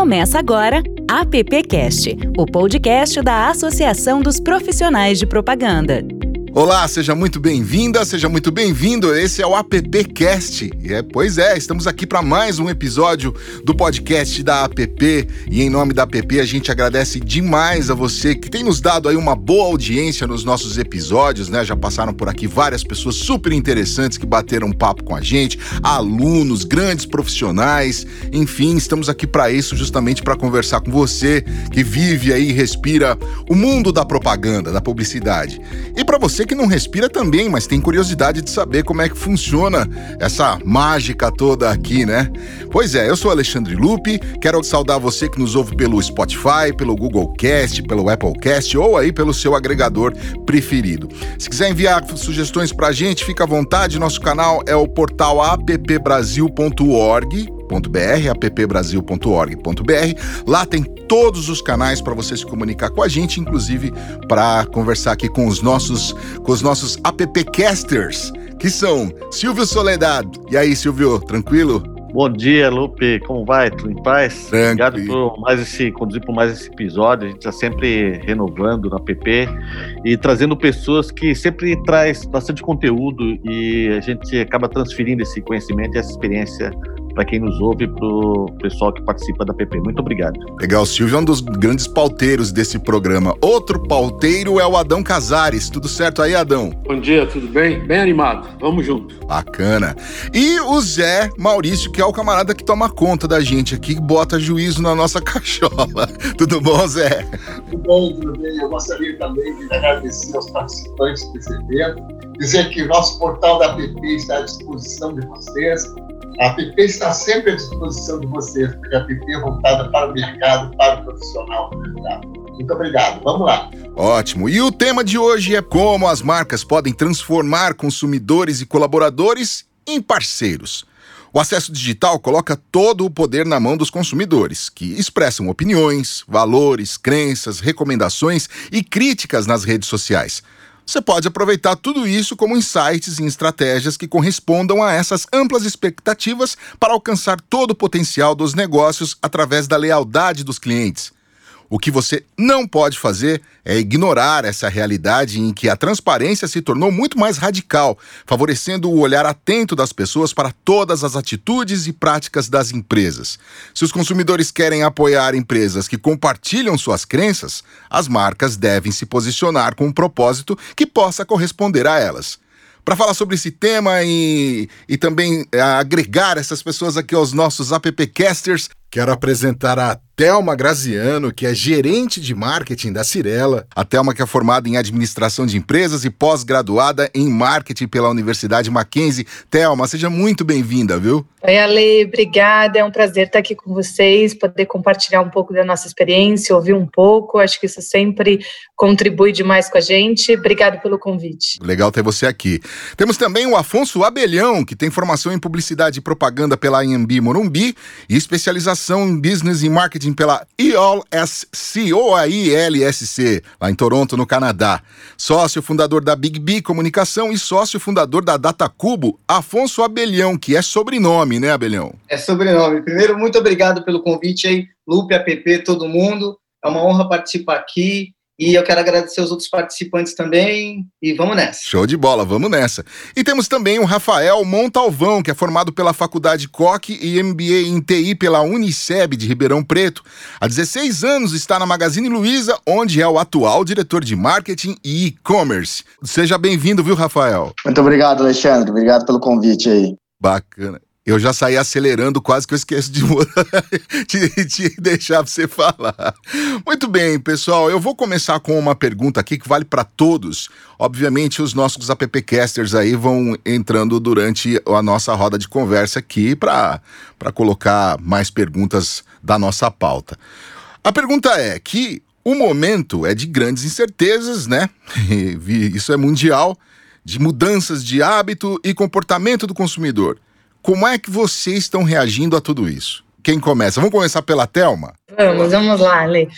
Começa agora AppCast, o podcast da Associação dos Profissionais de Propaganda. Olá, seja muito bem-vinda, seja muito bem-vindo. Esse é o AppCast. É, pois é, estamos aqui para mais um episódio do podcast da App. E em nome da App, a gente agradece demais a você que tem nos dado aí uma boa audiência nos nossos episódios, né? Já passaram por aqui várias pessoas super interessantes que bateram um papo com a gente, alunos, grandes profissionais, enfim, estamos aqui para isso, justamente para conversar com você que vive aí e respira o mundo da propaganda, da publicidade. E para você você que não respira também, mas tem curiosidade de saber como é que funciona essa mágica toda aqui, né? Pois é, eu sou Alexandre Lupe, quero saudar você que nos ouve pelo Spotify, pelo Google Cast, pelo Apple Cast ou aí pelo seu agregador preferido. Se quiser enviar sugestões pra gente, fica à vontade, nosso canal é o portal appbrasil.org appbrasil.org.br. Lá tem todos os canais para você se comunicar com a gente, inclusive para conversar aqui com os nossos com os nossos appcasters, que são Silvio Soledad. E aí, Silvio, tranquilo? Bom dia, Lupe. Como vai? Tudo em paz? Tranquilo. Obrigado por mais esse, conduzir por mais esse episódio. A gente está sempre renovando na PP e trazendo pessoas que sempre traz bastante conteúdo e a gente acaba transferindo esse conhecimento e essa experiência para quem nos ouve, para o pessoal que participa da PP. Muito obrigado. Legal, Silvio é um dos grandes pauteiros desse programa. Outro pauteiro é o Adão Casares. Tudo certo aí, Adão? Bom dia, tudo bem? Bem animado. Vamos junto. Bacana. E o Zé Maurício, que é o camarada que toma conta da gente aqui, que bota juízo na nossa cachola. Tudo bom, Zé? Tudo bem, tudo bem. Eu gostaria também de agradecer aos participantes desse evento, dizer que nosso portal da PP está à disposição de vocês a app está sempre à disposição de vocês, porque a app é voltada para o mercado, para o profissional mercado. Muito obrigado. Vamos lá. Ótimo. E o tema de hoje é como as marcas podem transformar consumidores e colaboradores em parceiros. O acesso digital coloca todo o poder na mão dos consumidores, que expressam opiniões, valores, crenças, recomendações e críticas nas redes sociais. Você pode aproveitar tudo isso como insights e estratégias que correspondam a essas amplas expectativas para alcançar todo o potencial dos negócios através da lealdade dos clientes. O que você não pode fazer é ignorar essa realidade em que a transparência se tornou muito mais radical, favorecendo o olhar atento das pessoas para todas as atitudes e práticas das empresas. Se os consumidores querem apoiar empresas que compartilham suas crenças, as marcas devem se posicionar com um propósito que possa corresponder a elas. Para falar sobre esse tema e, e também é, agregar essas pessoas aqui aos nossos appcasters, quero apresentar a Thelma Graziano, que é gerente de marketing da Cirela. A Thelma que é formada em administração de empresas e pós-graduada em marketing pela Universidade Mackenzie. Thelma, seja muito bem-vinda, viu? Oi, Ale, obrigada. É um prazer estar aqui com vocês, poder compartilhar um pouco da nossa experiência, ouvir um pouco. Acho que isso sempre contribui demais com a gente. Obrigado pelo convite. Legal ter você aqui. Temos também o Afonso Abelhão, que tem formação em publicidade e propaganda pela IMB Morumbi e especialização em business e marketing pela EOLSC, ou a ILSC, lá em Toronto, no Canadá. Sócio fundador da Big B Comunicação e sócio fundador da Data Cubo, Afonso Abelhão, que é sobrenome, né, Abelhão? É sobrenome. Primeiro, muito obrigado pelo convite aí, Lupe, APP, todo mundo. É uma honra participar aqui. E eu quero agradecer os outros participantes também. E vamos nessa. Show de bola, vamos nessa. E temos também o Rafael Montalvão, que é formado pela Faculdade Coque e MBA em TI pela Uniceb de Ribeirão Preto. Há 16 anos está na Magazine Luiza, onde é o atual diretor de marketing e e-commerce. Seja bem-vindo, viu, Rafael? Muito obrigado, Alexandre. Obrigado pelo convite aí. Bacana. Eu já saí acelerando, quase que eu esqueço de, de, de deixar você falar. Muito bem, pessoal, eu vou começar com uma pergunta aqui que vale para todos. Obviamente, os nossos appcasters aí vão entrando durante a nossa roda de conversa aqui para colocar mais perguntas da nossa pauta. A pergunta é que o momento é de grandes incertezas, né? Isso é mundial, de mudanças de hábito e comportamento do consumidor. Como é que vocês estão reagindo a tudo isso? Quem começa? Vamos começar pela Thelma? Vamos, vamos lá, Lê.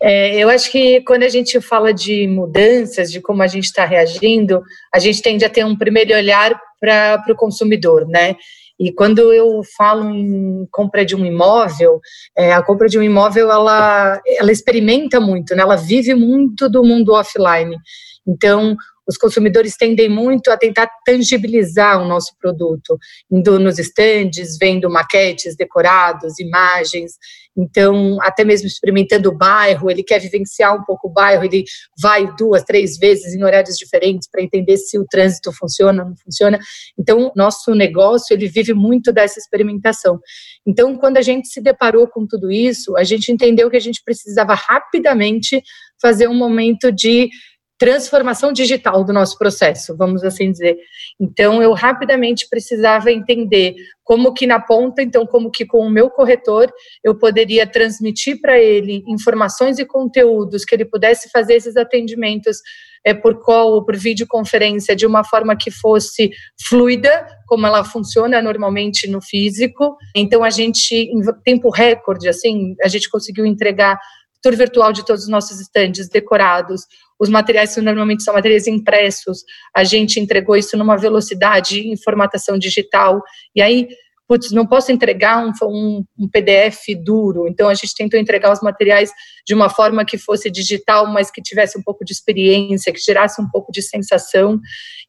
É, eu acho que quando a gente fala de mudanças, de como a gente está reagindo, a gente tende a ter um primeiro olhar para o consumidor, né? E quando eu falo em compra de um imóvel, é, a compra de um imóvel ela, ela experimenta muito, né? ela vive muito do mundo offline. Então, os consumidores tendem muito a tentar tangibilizar o nosso produto, indo nos estandes, vendo maquetes, decorados, imagens. Então, até mesmo experimentando o bairro, ele quer vivenciar um pouco o bairro, ele vai duas, três vezes em horários diferentes para entender se o trânsito funciona ou não funciona. Então, nosso negócio, ele vive muito dessa experimentação. Então, quando a gente se deparou com tudo isso, a gente entendeu que a gente precisava rapidamente fazer um momento de transformação digital do nosso processo, vamos assim dizer. Então, eu rapidamente precisava entender como que na ponta, então, como que com o meu corretor eu poderia transmitir para ele informações e conteúdos que ele pudesse fazer esses atendimentos é, por call ou por videoconferência de uma forma que fosse fluida, como ela funciona normalmente no físico. Então, a gente, em tempo recorde, assim, a gente conseguiu entregar tour virtual de todos os nossos estandes decorados, os materiais normalmente são materiais impressos, a gente entregou isso numa velocidade em formatação digital, e aí putz, não posso entregar um, um, um, PDF duro. Então, a gente tentou entregar os materiais de uma forma que fosse digital, mas que tivesse um pouco de experiência, que gerasse um pouco de sensação.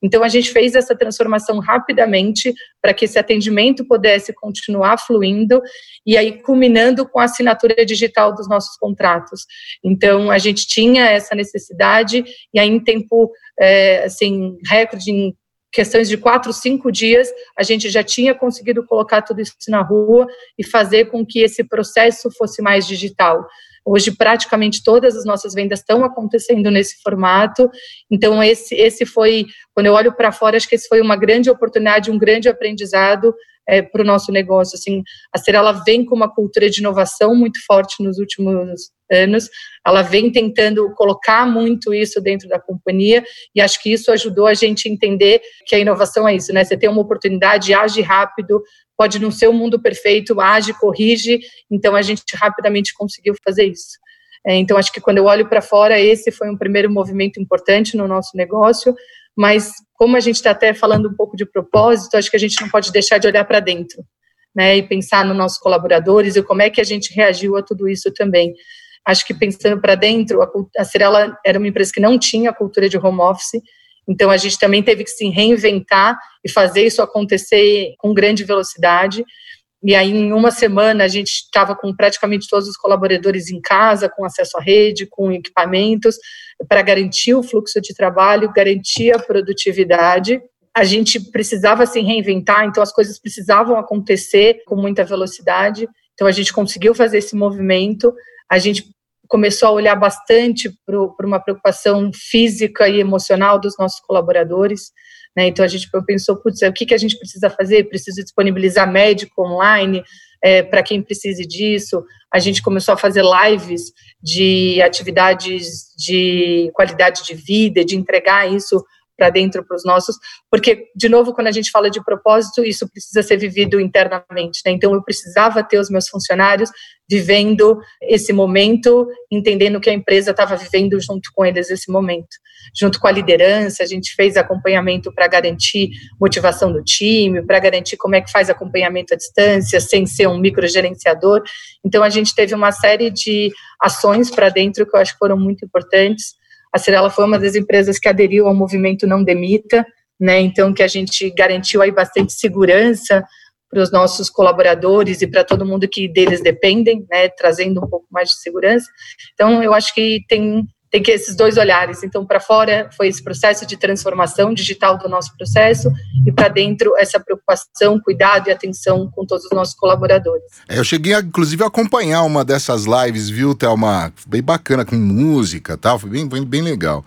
Então, a gente fez essa transformação rapidamente para que esse atendimento pudesse continuar fluindo e aí culminando com a assinatura digital dos nossos contratos. Então, a gente tinha essa necessidade e aí em tempo, é, assim, recorde, em questões de quatro, cinco dias, a gente já tinha conseguido colocar tudo isso na rua e fazer com que esse processo fosse mais digital. Hoje, praticamente todas as nossas vendas estão acontecendo nesse formato. Então, esse, esse foi, quando eu olho para fora, acho que esse foi uma grande oportunidade, um grande aprendizado é, para o nosso negócio. Assim, a Serela vem com uma cultura de inovação muito forte nos últimos anos. Ela vem tentando colocar muito isso dentro da companhia e acho que isso ajudou a gente a entender que a inovação é isso, né? Você tem uma oportunidade, age rápido, pode não ser o mundo perfeito, age, corrige. Então a gente rapidamente conseguiu fazer isso. É, então acho que quando eu olho para fora, esse foi um primeiro movimento importante no nosso negócio. Mas como a gente está até falando um pouco de propósito, acho que a gente não pode deixar de olhar para dentro. Né, e pensar nos nossos colaboradores e como é que a gente reagiu a tudo isso também. Acho que pensando para dentro, a, a Cirela era uma empresa que não tinha cultura de home office, então a gente também teve que se reinventar e fazer isso acontecer com grande velocidade. E aí, em uma semana, a gente estava com praticamente todos os colaboradores em casa, com acesso à rede, com equipamentos, para garantir o fluxo de trabalho, garantir a produtividade. A gente precisava se reinventar, então as coisas precisavam acontecer com muita velocidade. Então a gente conseguiu fazer esse movimento a gente começou a olhar bastante para uma preocupação física e emocional dos nossos colaboradores. Né? Então a gente pensou, putz, o que, que a gente precisa fazer? Precisa disponibilizar médico online é, para quem precise disso. A gente começou a fazer lives de atividades de qualidade de vida, de entregar isso para dentro para os nossos, porque, de novo, quando a gente fala de propósito, isso precisa ser vivido internamente, né? Então, eu precisava ter os meus funcionários vivendo esse momento, entendendo que a empresa estava vivendo junto com eles esse momento. Junto com a liderança, a gente fez acompanhamento para garantir motivação do time, para garantir como é que faz acompanhamento à distância, sem ser um microgerenciador. Então, a gente teve uma série de ações para dentro que eu acho que foram muito importantes a Cirela foi uma das empresas que aderiu ao movimento Não Demita, né? Então, que a gente garantiu aí bastante segurança para os nossos colaboradores e para todo mundo que deles dependem, né? Trazendo um pouco mais de segurança. Então, eu acho que tem tem que esses dois olhares. Então, para fora foi esse processo de transformação digital do nosso processo e para dentro essa preocupação, cuidado e atenção com todos os nossos colaboradores. É, eu cheguei, a, inclusive, a acompanhar uma dessas lives, viu, Thelma? Bem bacana, com música tal, foi bem, bem, bem legal.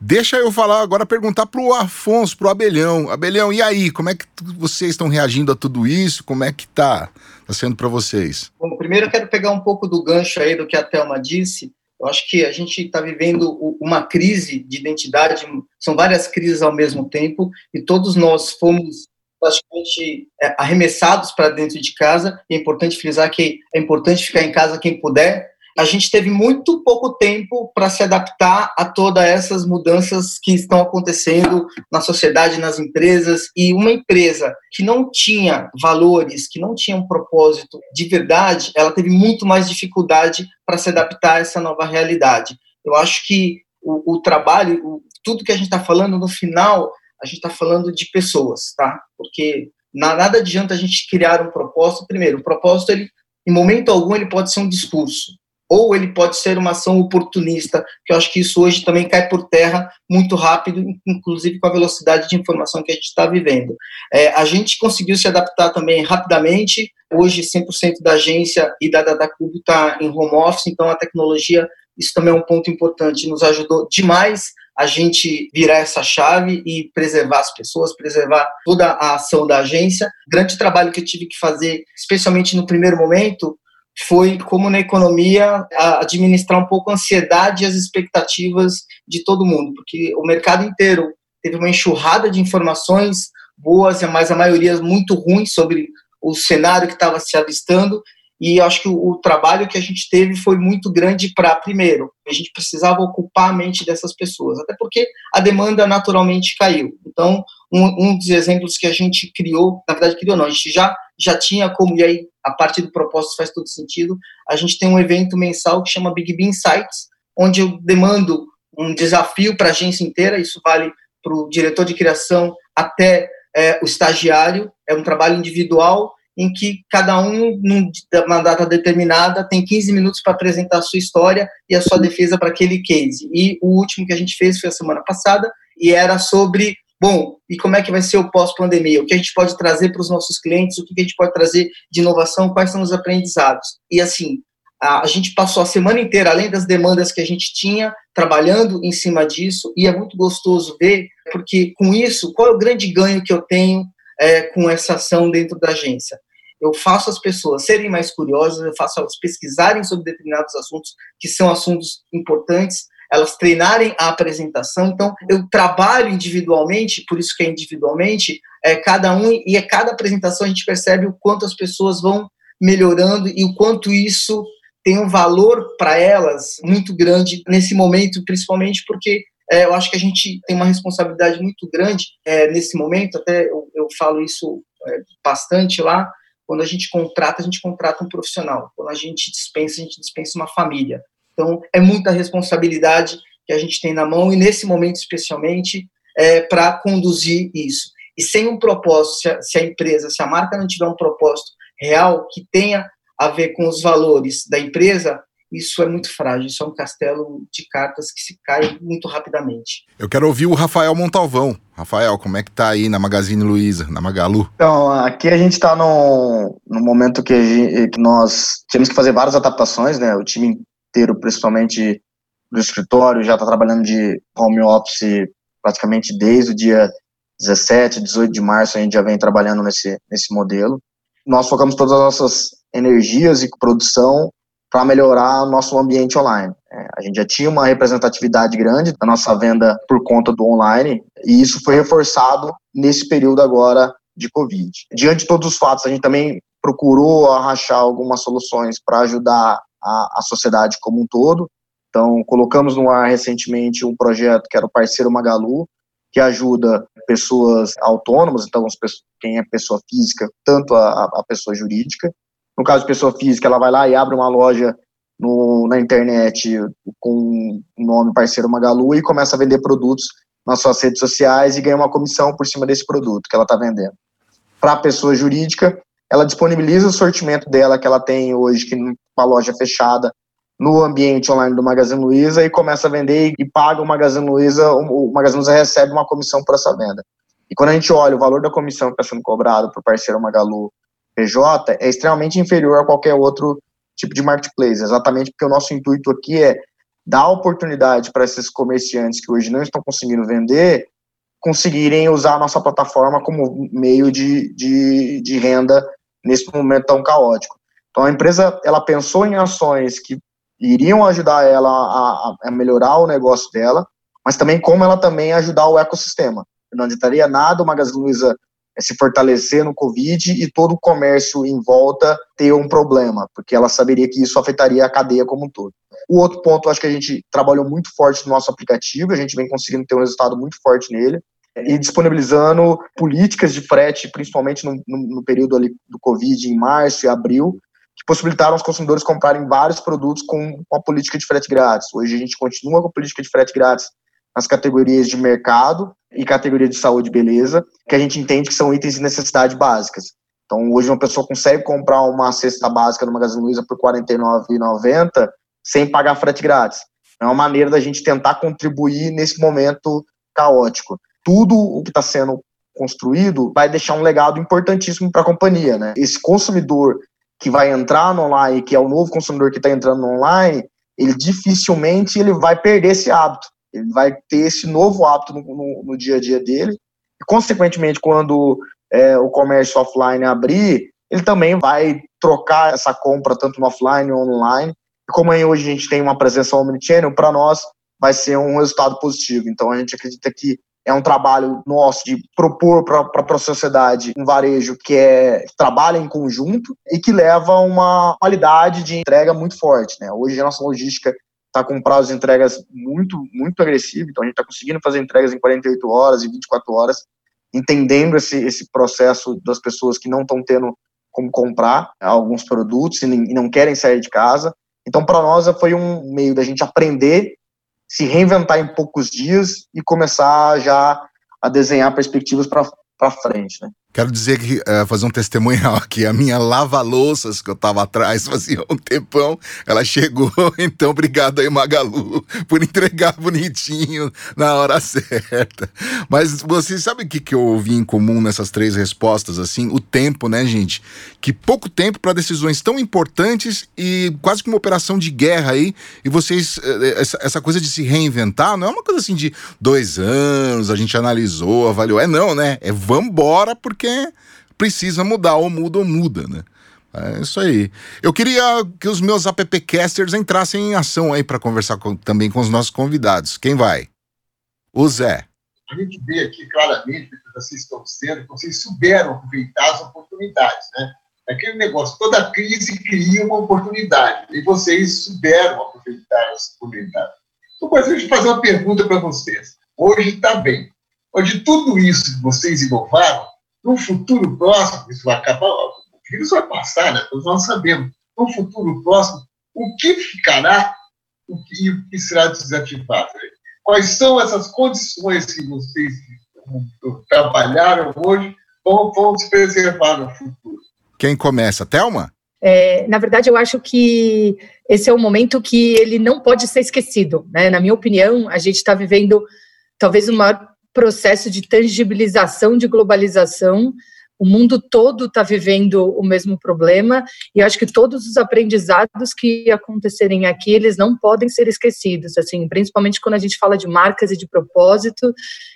Deixa eu falar agora, perguntar para o Afonso, para o Abelhão. Abelhão, e aí, como é que vocês estão reagindo a tudo isso? Como é que tá, tá sendo para vocês? Bom, primeiro eu quero pegar um pouco do gancho aí do que a Thelma disse, eu acho que a gente está vivendo uma crise de identidade, são várias crises ao mesmo tempo, e todos nós fomos praticamente é, arremessados para dentro de casa. E é importante frisar que é importante ficar em casa quem puder. A gente teve muito pouco tempo para se adaptar a todas essas mudanças que estão acontecendo na sociedade, nas empresas. E uma empresa que não tinha valores, que não tinha um propósito de verdade, ela teve muito mais dificuldade para se adaptar a essa nova realidade. Eu acho que o, o trabalho, o, tudo que a gente está falando, no final, a gente está falando de pessoas, tá? Porque nada adianta a gente criar um propósito. Primeiro, o propósito, ele, em momento algum, ele pode ser um discurso, ou ele pode ser uma ação oportunista, que eu acho que isso hoje também cai por terra muito rápido, inclusive com a velocidade de informação que a gente está vivendo. É, a gente conseguiu se adaptar também rapidamente. Hoje, 100% da agência e da Datacube está em home office, então a tecnologia, isso também é um ponto importante, nos ajudou demais a gente virar essa chave e preservar as pessoas, preservar toda a ação da agência. Grande trabalho que eu tive que fazer, especialmente no primeiro momento, foi como na economia administrar um pouco a ansiedade e as expectativas de todo mundo, porque o mercado inteiro teve uma enxurrada de informações boas, mas a maioria muito ruins sobre o cenário que estava se avistando e acho que o, o, trabalho que a gente teve foi muito grande para, primeiro, a gente precisava ocupar a mente dessas pessoas, até porque a demanda naturalmente caiu. Então, um, um dos exemplos que a gente criou, na verdade, criou não, a gente já, já tinha como, e aí a parte do propósito faz todo sentido, a gente tem um evento mensal que chama Big Bean Insights, onde eu demando um desafio para a agência inteira, isso vale para o diretor de criação até é, o estagiário, é um trabalho individual, em que cada um, numa data determinada, tem 15 minutos para apresentar a sua história e a sua defesa para aquele case. E o último que a gente fez foi a semana passada, e era sobre, bom, e como é que vai ser o pós-pandemia? O que a gente pode trazer para os nossos clientes? O que a gente pode trazer de inovação? Quais são os aprendizados? E assim, a, gente passou a semana inteira, além das demandas que a gente tinha, trabalhando em cima disso, e é muito gostoso ver, porque com isso, qual é o grande ganho que eu tenho é, com essa ação dentro da agência? eu faço as pessoas serem mais curiosas, eu faço elas pesquisarem sobre determinados assuntos que são assuntos importantes, elas treinarem a apresentação. Então, eu trabalho individualmente, por isso que é individualmente, é cada um e a cada apresentação a gente percebe o quanto as pessoas vão melhorando e o quanto isso tem um valor para elas muito grande nesse momento, principalmente porque é, eu acho que a gente tem uma responsabilidade muito grande é, nesse momento, até eu, eu falo isso é, bastante lá, quando a gente contrata, a gente contrata um profissional. Quando a gente dispensa, a gente dispensa uma família. Então, é muita responsabilidade que a gente tem na mão e, nesse momento especialmente, é, para conduzir isso. E sem um propósito, se a, se a empresa, se a marca não tiver um propósito real que tenha a ver com os valores da empresa, isso é muito frágil, isso é um castelo de cartas que se cai muito rapidamente. Eu quero ouvir o Rafael Montalvão. Rafael, como é que tá aí na Magazine Luiza, na Magalu? Então, aqui a gente está no, no momento que, gente, que, nós temos que fazer várias adaptações, né? O time inteiro, principalmente do escritório, já está trabalhando de home office praticamente desde o dia 17, 18 de março, a gente já vem trabalhando nesse, nesse modelo. Nós focamos todas as nossas energias e produção para melhorar o nosso ambiente online. É, a gente já tinha uma representatividade grande da nossa venda por conta do online e isso foi reforçado nesse período agora de Covid. Diante de todos os fatos, a gente também procurou arrachar algumas soluções para ajudar a, a sociedade como um todo. Então, colocamos no ar recentemente um projeto que era o Parceiro Magalu, que ajuda pessoas autônomas, então quem é pessoa física, tanto a, a pessoa jurídica, no caso de pessoa física, ela vai lá e abre uma loja no, na internet com o nome parceiro Magalu e começa a vender produtos nas suas redes sociais e ganha uma comissão por cima desse produto que ela está vendendo. Para a pessoa jurídica, ela disponibiliza o sortimento dela que ela tem hoje, que uma loja fechada, no ambiente online do Magazine Luiza e começa a vender e paga o Magazine Luiza, o Magazine Luiza recebe uma comissão por essa venda. E quando a gente olha o valor da comissão que está sendo cobrado para o parceiro Magalu PJ é extremamente inferior a qualquer outro tipo de marketplace, exatamente porque o nosso intuito aqui é dar oportunidade para esses comerciantes que hoje não estão conseguindo vender, conseguirem usar a nossa plataforma como meio de, de, de renda nesse momento tão caótico. Então a empresa ela pensou em ações que iriam ajudar ela a, a melhorar o negócio dela, mas também como ela também ajudar o ecossistema. Não adiantaria nada o Magazine Luiza se fortalecer no Covid e todo o comércio em volta ter um problema, porque ela saberia que isso afetaria a cadeia como um todo. O outro ponto, acho que a gente trabalhou muito forte no nosso aplicativo, a gente vem conseguindo ter um resultado muito forte nele, e disponibilizando políticas de frete, principalmente no, no, período ali do Covid, em março e abril, que possibilitaram os consumidores comprarem vários produtos com, com a política de frete grátis. Hoje a gente continua com a política de frete grátis nas categorias de mercado e categoria de saúde e beleza, que a gente entende que são itens de necessidade básicas. Então, hoje uma pessoa consegue comprar uma cesta básica no Magazine Luiza por R$ 49,90 sem pagar frete grátis. É uma maneira da gente tentar contribuir nesse momento caótico. Tudo o que está sendo construído vai deixar um legado importantíssimo para a companhia. Né? Esse consumidor que vai entrar no online, que é o novo consumidor que está entrando no online, ele dificilmente ele vai perder esse hábito. Ele vai ter esse novo hábito no, no, no dia a dia dele. E, consequentemente, quando é, o comércio offline abrir, ele também vai trocar essa compra tanto no offline ou online. E como aí hoje a gente tem uma presença omnichannel, para nós vai ser um resultado positivo. Então a gente acredita que é um trabalho nosso de propor para a sociedade um varejo que é trabalha em conjunto e que leva uma qualidade de entrega muito forte. Né? Hoje a nossa logística está com prazo de entregas muito, muito agressivo, então a gente está conseguindo fazer entregas em 48 horas e 24 horas, entendendo esse, esse processo das pessoas que não estão tendo como comprar alguns produtos e não querem sair de casa. Então, para nós, foi um meio da gente aprender, se reinventar em poucos dias e começar já a desenhar perspectivas para frente. Né? Quero dizer que, uh, fazer um testemunhal aqui, a minha lava-louças que eu tava atrás fazia um tempão, ela chegou, então obrigado aí Magalu por entregar bonitinho na hora certa. Mas você sabe o que, que eu ouvi em comum nessas três respostas, assim? O tempo, né, gente? Que pouco tempo para decisões tão importantes e quase que uma operação de guerra aí, e vocês, eh, essa, essa coisa de se reinventar, não é uma coisa assim de dois anos, a gente analisou, avaliou, é não, né? É vambora porque porque precisa mudar, ou muda ou muda, né? É isso aí. Eu queria que os meus appcasters entrassem em ação aí para conversar com, também com os nossos convidados. Quem vai? O Zé. A gente vê aqui claramente que vocês estão sendo, que vocês souberam aproveitar as oportunidades, né? Aquele negócio, toda crise cria uma oportunidade e vocês souberam aproveitar as oportunidades. Então, deixa eu fazer uma pergunta para vocês. Hoje está bem. Hoje, tudo isso que vocês inovaram no futuro próximo, isso vai acabar, o vírus vai passar, né? Todos nós sabemos. No futuro próximo, o que ficará o que, e o que será desativado? Quais são essas condições que vocês trabalharam hoje vão, vão se preservar no futuro? Quem começa? Thelma? É, na verdade, eu acho que esse é um momento que ele não pode ser esquecido. Né? Na minha opinião, a gente está vivendo talvez o maior processo de tangibilização de globalização. O mundo todo está vivendo o mesmo problema e acho que todos os aprendizados que acontecerem aqui eles não podem ser esquecidos. Assim, principalmente quando a gente fala de marcas e de propósito,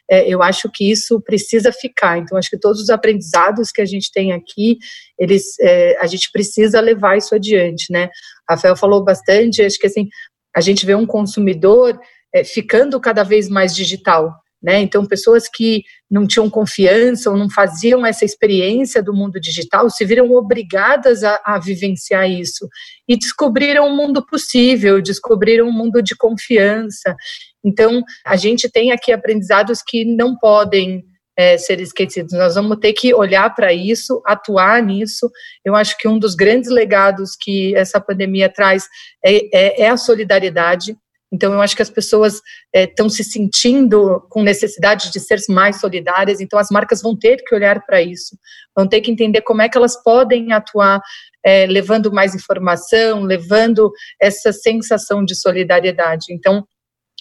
é, eu acho que isso precisa ficar. Então, acho que todos os aprendizados que a gente tem aqui, eles, é, a gente precisa levar isso adiante, né? Rafael falou bastante. Acho que assim a gente vê um consumidor é, ficando cada vez mais digital. Né? Então, pessoas que não tinham confiança ou não faziam essa experiência do mundo digital se viram obrigadas a, a vivenciar isso e descobriram um mundo possível, descobriram um mundo de confiança. Então, a gente tem aqui aprendizados que não podem é, ser esquecidos. Nós vamos ter que olhar para isso, atuar nisso. Eu acho que um dos grandes legados que essa pandemia traz é, é, é a solidariedade. Então, eu acho que as pessoas estão é, se sentindo com necessidade de ser mais solidárias, então as marcas vão ter que olhar para isso, vão ter que entender como é que elas podem atuar é, levando mais informação, levando essa sensação de solidariedade. Então,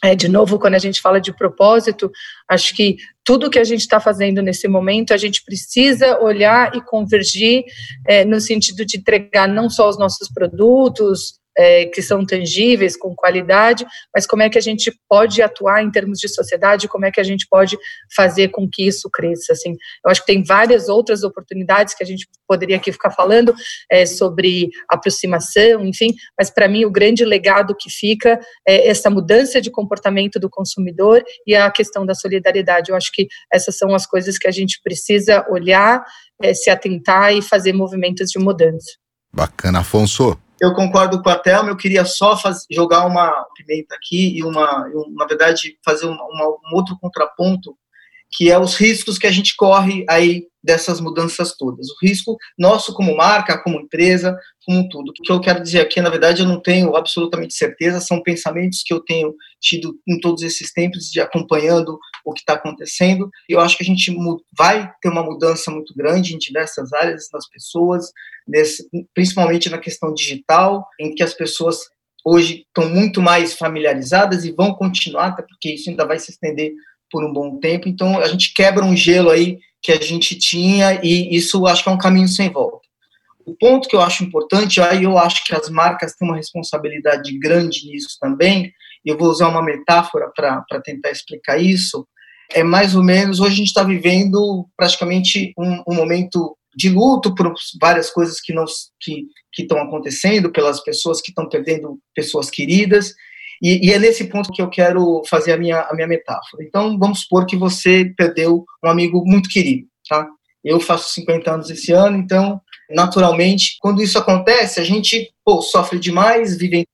é, de novo, quando a gente fala de propósito, acho que tudo que a gente está fazendo nesse momento, a gente precisa olhar e convergir é, no sentido de entregar não só os nossos produtos, é, que são tangíveis, com qualidade, mas como é que a gente pode atuar em termos de sociedade, como é que a gente pode fazer com que isso cresça, assim. Eu acho que tem várias outras oportunidades que a gente poderia aqui ficar falando é, sobre aproximação, enfim, mas para mim o grande legado que fica é essa mudança de comportamento do consumidor e a questão da solidariedade. Eu acho que essas são as coisas que a gente precisa olhar, é, se atentar e fazer movimentos de mudança. Bacana, Afonso. Eu concordo com a Thelma, eu queria só faz, jogar uma pimenta aqui e, uma, na verdade, fazer uma, um outro contraponto que é os riscos que a gente corre aí dessas mudanças todas. O risco nosso como marca, como empresa, como tudo. O que eu quero dizer aqui, na verdade, eu não tenho absolutamente certeza, são pensamentos que eu tenho tido em todos esses tempos de acompanhando o que está acontecendo. Eu acho que a gente vai ter uma mudança muito grande em diversas áreas das pessoas, nesse, principalmente na questão digital, em que as pessoas hoje estão muito mais familiarizadas e vão continuar, porque isso ainda vai se estender por um bom tempo. Então, a gente quebra um gelo aí que a gente tinha e isso acho que é um caminho sem volta. O ponto que eu acho importante, aí eu acho que as marcas têm uma responsabilidade grande nisso também, eu vou usar uma metáfora para tentar explicar isso, é mais ou menos, hoje a gente está vivendo praticamente um, um, momento de luto por várias coisas que não que estão acontecendo, pelas pessoas que estão perdendo pessoas queridas, e, e, é nesse ponto que eu quero fazer a minha, a minha metáfora. Então, vamos supor que você perdeu um amigo muito querido, tá? Eu faço 50 anos esse ano, então, naturalmente, quando isso acontece, a gente pô, sofre demais, vive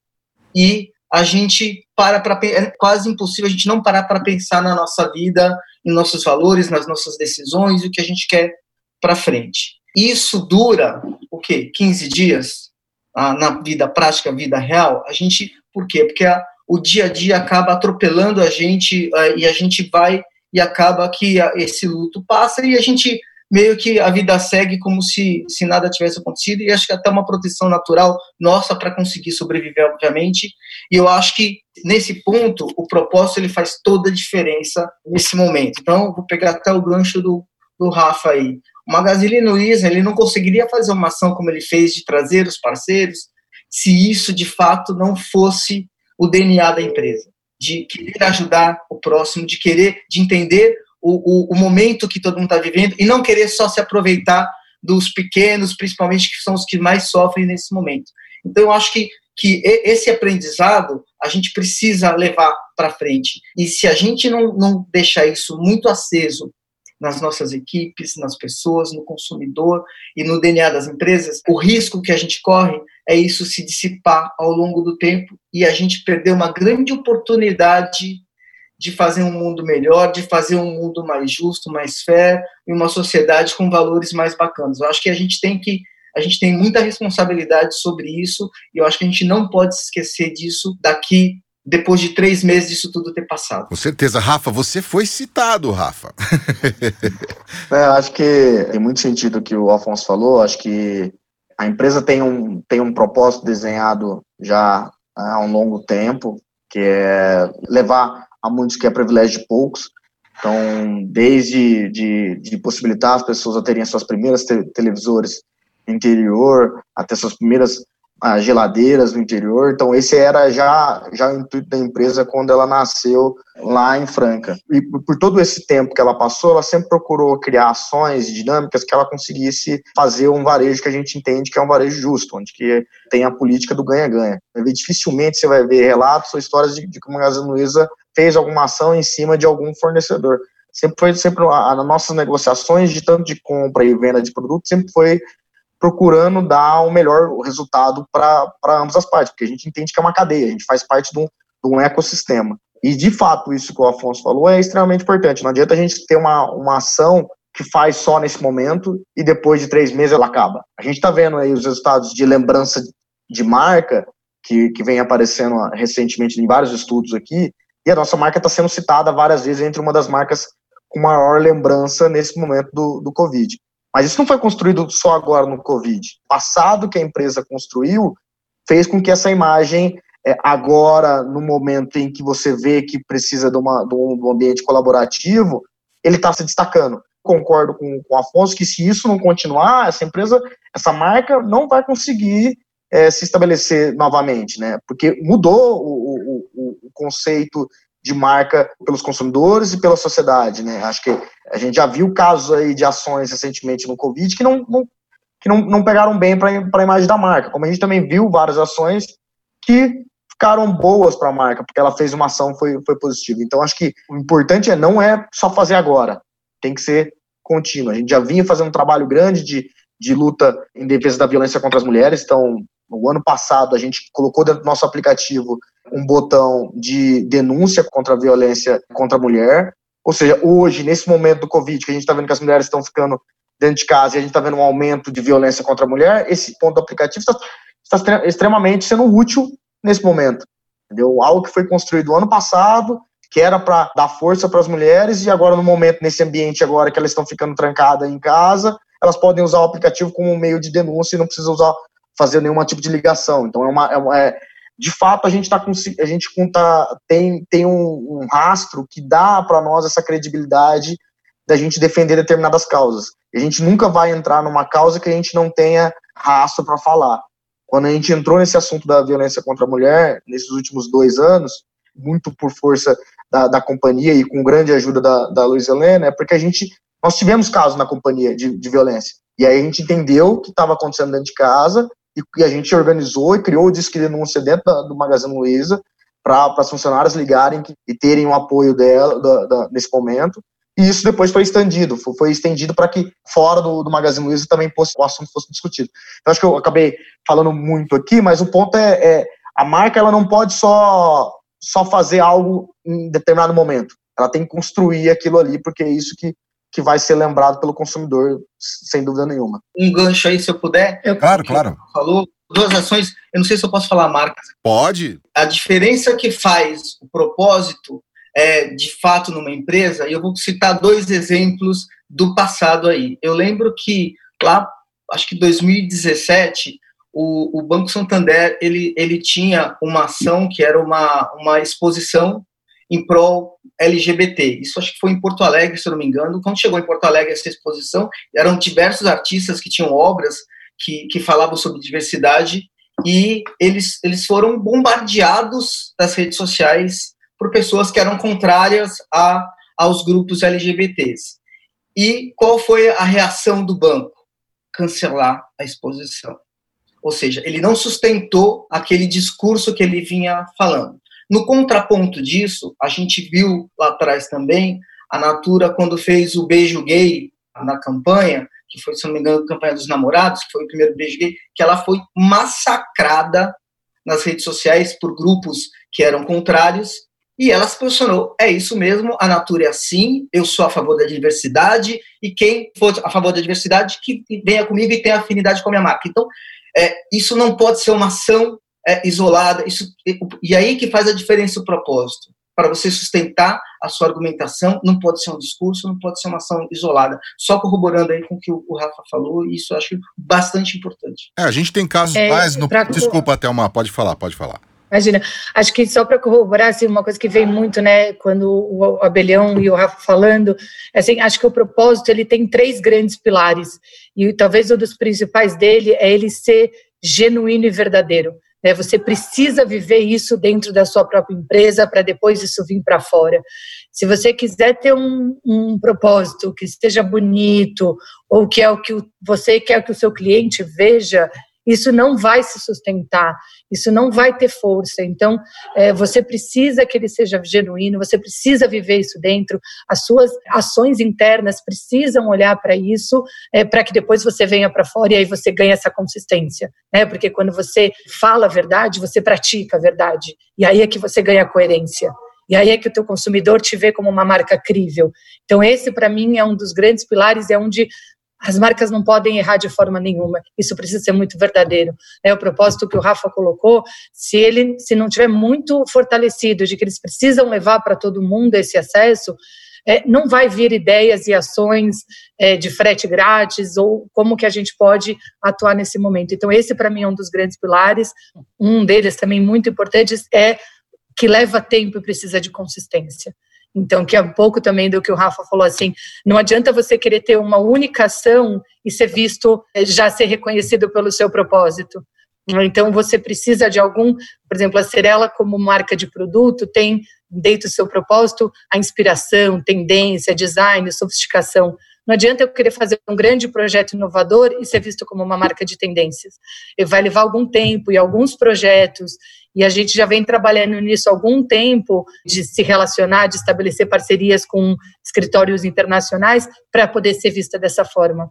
e a gente para para é quase impossível a gente não parar para pensar na nossa vida, em nossos valores, nas nossas decisões o que a gente quer para frente. Isso dura o quê? 15 dias ah, na vida prática, vida real. A gente, por quê? Porque a, o dia a dia acaba atropelando a gente e a gente vai e acaba que esse luto passa e a gente meio que a vida segue como se, se nada tivesse acontecido e acho que até uma proteção natural nossa para conseguir sobreviver, obviamente. E eu acho que nesse ponto o propósito ele faz toda a diferença nesse momento. Então, vou pegar até o gancho do, do Rafa aí. O Magazine Luiza, ele não conseguiria fazer uma ação como ele fez de trazer os parceiros se isso de fato não fosse o DNA da empresa, de querer ajudar o próximo, de querer, de entender o, o, o momento que todo mundo está vivendo e não querer só se aproveitar dos pequenos, principalmente que são os que mais sofrem nesse momento. Então, eu acho que, que esse aprendizado a gente precisa levar para frente. E se a gente não, não deixar isso muito aceso nas nossas equipes, nas pessoas, no consumidor e no DNA das empresas, o risco que a gente corre é isso se dissipar ao longo do tempo e a gente perder uma grande oportunidade de fazer um mundo melhor, de fazer um mundo mais justo, mais fair e uma sociedade com valores mais bacanas. Eu acho que a gente tem que a gente tem muita responsabilidade sobre isso e eu acho que a gente não pode se esquecer disso daqui depois de três meses disso tudo ter passado. Com certeza. Rafa, você foi citado, Rafa. é, acho que tem muito sentido o que o Alfonso falou. Acho que a empresa tem um, tem um propósito desenhado já há um longo tempo, que é levar a muitos que é privilégio de poucos. Então, desde de, de possibilitar as pessoas a terem suas primeiras te televisores interior, até suas primeiras as geladeiras no interior. Então, esse era já, já o intuito da empresa quando ela nasceu lá em Franca. E por todo esse tempo que ela passou, ela sempre procurou criar ações dinâmicas que ela conseguisse fazer um varejo que a gente entende que é um varejo justo, onde que tem a política do ganha-ganha. Dificilmente você vai ver relatos ou histórias de, de que uma Magazine Luiza fez alguma ação em cima de algum fornecedor sempre foi sempre as nossas negociações de tanto de compra e venda de produto sempre foi procurando dar o melhor resultado para ambas as partes, porque a gente entende que é uma cadeia, a gente faz parte de um, de um ecossistema. E, de fato, isso que o Afonso falou é extremamente importante. Não adianta a gente ter uma, uma ação que faz só nesse momento e depois de três meses ela acaba. A gente está vendo aí os resultados de lembrança de marca que, que vem aparecendo recentemente em vários estudos aqui, e a nossa marca está sendo citada várias vezes entre uma das marcas com maior lembrança nesse momento do, do Covid. Mas isso não foi construído só agora no Covid. O passado que a empresa construiu fez com que essa imagem, é, agora, no momento em que você vê que precisa de, uma, de um ambiente colaborativo, ele está se destacando. Concordo com, o Afonso que se isso não continuar, essa empresa, essa marca não vai conseguir é, se estabelecer novamente, né? Porque mudou o, o, o, conceito de marca pelos consumidores e pela sociedade, né? Acho que a gente já viu casos aí de ações recentemente no Covid que não, não que não, não pegaram bem para a imagem da marca, como a gente também viu várias ações que ficaram boas para a marca, porque ela fez uma ação foi foi positiva. Então acho que o importante é não é só fazer agora, tem que ser contínuo. A gente já vinha fazendo um trabalho grande de, de luta em defesa da violência contra as mulheres, então no ano passado a gente colocou dentro do nosso aplicativo um botão de denúncia contra a violência contra a mulher. Ou seja, hoje, nesse momento do Covid, que a gente está vendo que as mulheres estão ficando dentro de casa e a gente está vendo um aumento de violência contra a mulher, esse ponto do aplicativo está, está extremamente sendo útil nesse momento. Entendeu? Algo que foi construído ano passado, que era para dar força para as mulheres, e agora, no momento, nesse ambiente agora que elas estão ficando trancadas em casa, elas podem usar o aplicativo como um meio de denúncia e não precisa usar, fazer nenhum tipo de ligação. Então, é uma, é, é de fato, a gente, está a gente conta, tem, tem um, um rastro que dá para nós essa credibilidade da gente defender determinadas causas. A gente nunca vai entrar numa causa que a gente não tenha rastro para falar. Quando a gente entrou nesse assunto da violência contra a mulher, nesses últimos dois anos, muito por força da, da companhia e com grande ajuda da, da Luiz Helena, é porque a gente, nós tivemos casos na companhia de, de violência. E aí a gente entendeu o que estava acontecendo dentro de casa e, a gente organizou e criou o disque de denúncia dentro da, do Magazine Luiza para as funcionárias ligarem e terem o apoio dela da, da, nesse momento. E isso depois foi estendido, foi, foi estendido para que fora do, do Magazine Luiza também fosse, o assunto fosse discutido. Então acho que eu acabei falando muito aqui, mas o ponto é, é a marca ela não pode só só fazer algo em determinado momento. Ela tem que construir aquilo ali, porque é isso que, que vai ser lembrado pelo consumidor, sem dúvida nenhuma. Um gancho aí, se eu puder. Eu, claro, claro. Falou duas ações, eu não sei se eu posso falar marcas. Pode. A diferença que faz o propósito é, de fato numa empresa, e eu vou citar dois exemplos do passado aí. Eu lembro que lá, acho que 2017, o, o Banco Santander ele, ele tinha uma ação que era uma, uma exposição em prol LGBT. Isso acho que foi em Porto Alegre, se eu não me engano. Quando chegou em Porto Alegre essa exposição, eram diversos artistas que tinham obras que, que falavam sobre diversidade e eles, eles foram bombardeados das redes sociais por pessoas que eram contrárias a, aos grupos LGBTs. E qual foi a reação do banco? Cancelar a exposição. Ou seja, ele não sustentou aquele discurso que ele vinha falando. No contraponto disso, a gente viu lá atrás também a Natura quando fez o beijo gay na campanha, que foi, se não me engano, a campanha dos namorados, que foi o primeiro beijo gay, que ela foi massacrada nas redes sociais por grupos que eram contrários e ela se posicionou: é isso mesmo, a Natura é assim, eu sou a favor da diversidade, e quem for a favor da diversidade, que venha comigo e tenha afinidade com a minha marca. Então, é, isso não pode ser uma ação é, isolada, isso, e aí que faz a diferença o propósito. Para você sustentar a sua argumentação, não pode ser um discurso, não pode ser uma ação isolada. Só corroborando aí com o que o, Rafa falou, e isso eu acho bastante importante. É, a gente tem casos é, mais no. Pra... Desculpa, Thelma, pode falar, pode falar. Imagina, acho que só para corroborar, assim, uma coisa que vem muito, né, quando o Abelhão e o Rafa falando, assim, acho que o propósito, ele tem três grandes pilares, e talvez um dos principais dele é ele ser genuíno e verdadeiro. Né? Você precisa viver isso dentro da sua própria empresa para depois isso vir para fora. Se você quiser ter um, um propósito que esteja bonito, ou que é o que você quer que o seu cliente veja, isso não vai se sustentar, isso não vai ter força. Então, é, você precisa que ele seja genuíno, você precisa viver isso dentro, as suas ações internas precisam olhar para isso, é, para que depois você venha para fora e aí você ganha essa consistência. Né? Porque quando você fala a verdade, você pratica a verdade, e aí é que você ganha coerência. E aí é que o teu consumidor te vê como uma marca crível. Então esse para mim é um dos grandes pilares, é onde as marcas não podem errar de forma nenhuma. Isso precisa ser muito verdadeiro. É o propósito que o Rafa colocou. Se ele, se não tiver muito fortalecido de que eles precisam levar para todo mundo esse acesso, é, não vai vir ideias e ações é, de frete grátis ou como que a gente pode atuar nesse momento. Então esse para mim é um dos grandes pilares. Um deles também muito importante é que leva tempo e precisa de consistência. Então, que é um pouco também do que o Rafa falou, assim, não adianta você querer ter uma única ação e ser visto, eh, já ser reconhecido pelo seu propósito. Então, você precisa de algum, por exemplo, a Cerela, como marca de produto, tem dentro do seu propósito a inspiração, tendência, design, sofisticação. Não adianta eu querer fazer um grande projeto inovador e ser visto como uma marca de tendências. Vai levar algum tempo e alguns projetos, e a gente já vem trabalhando nisso há algum tempo, de se relacionar, de estabelecer parcerias com escritórios internacionais para poder ser vista dessa forma.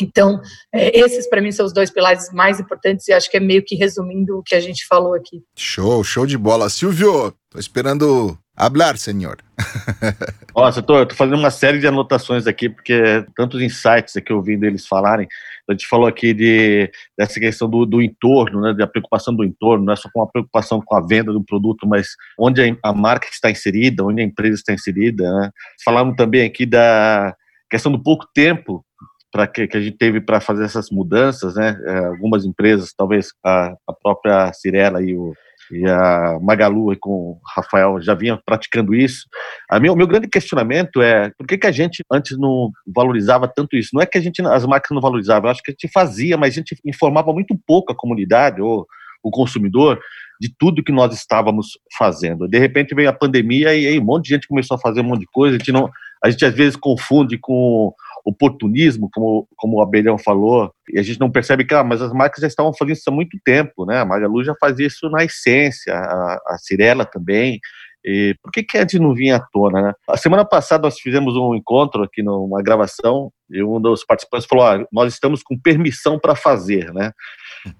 Então, é, esses para mim são os dois pilares mais importantes e acho que é meio que resumindo o que a gente falou aqui. Show, show de bola. Silvio, tô esperando hablar, senhor. Nossa, eu tô, eu tô, fazendo uma série de anotações aqui, porque tantos insights que eu ouvindo eles falarem. A gente falou aqui de, dessa questão do, do entorno, né, da preocupação do entorno, não é só com a preocupação com a venda do produto, mas onde a, marca está inserida, onde a empresa está inserida. Né? Falamos também aqui da questão do pouco tempo para que, que, a gente teve para fazer essas mudanças, né? É, algumas empresas, talvez a, a própria Cirela e, o, e a Magalu e com o Rafael já vinham praticando isso. A meu, meu grande questionamento é por que, que a gente antes não valorizava tanto isso? Não é que a gente, as marcas não valorizavam, eu acho que a gente fazia, mas a gente informava muito pouco a comunidade ou o consumidor de tudo que nós estávamos fazendo. De repente veio a pandemia e aí um monte de gente começou a fazer um monte de coisa, a gente, não, a gente às vezes confunde com oportunismo, como, como o Abelhão falou, e a gente não percebe que, ah, mas as marcas já estavam fazendo isso há muito tempo, né? A Magalu já fazia isso na essência, a, a Cirela também. E por que, que a gente não vinha à tona, né? A semana passada nós fizemos um encontro aqui numa gravação e um dos participantes falou: ah, nós estamos com permissão para fazer, né?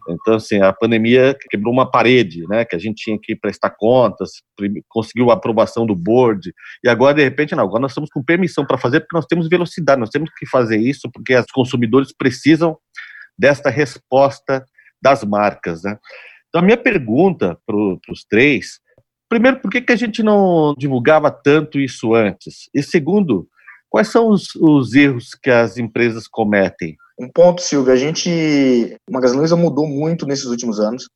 Então, assim, a pandemia quebrou uma parede, né? Que a gente tinha que prestar contas, conseguiu a aprovação do board, e agora, de repente, não, agora nós estamos com permissão para fazer porque nós temos velocidade, nós temos que fazer isso porque os consumidores precisam desta resposta das marcas, né? Então, a minha pergunta para os três, primeiro, por que, que a gente não divulgava tanto isso antes? E segundo, quais são os, os erros que as empresas cometem? Um ponto, Silvio, a gente, o Magazine mudou muito nesses últimos anos.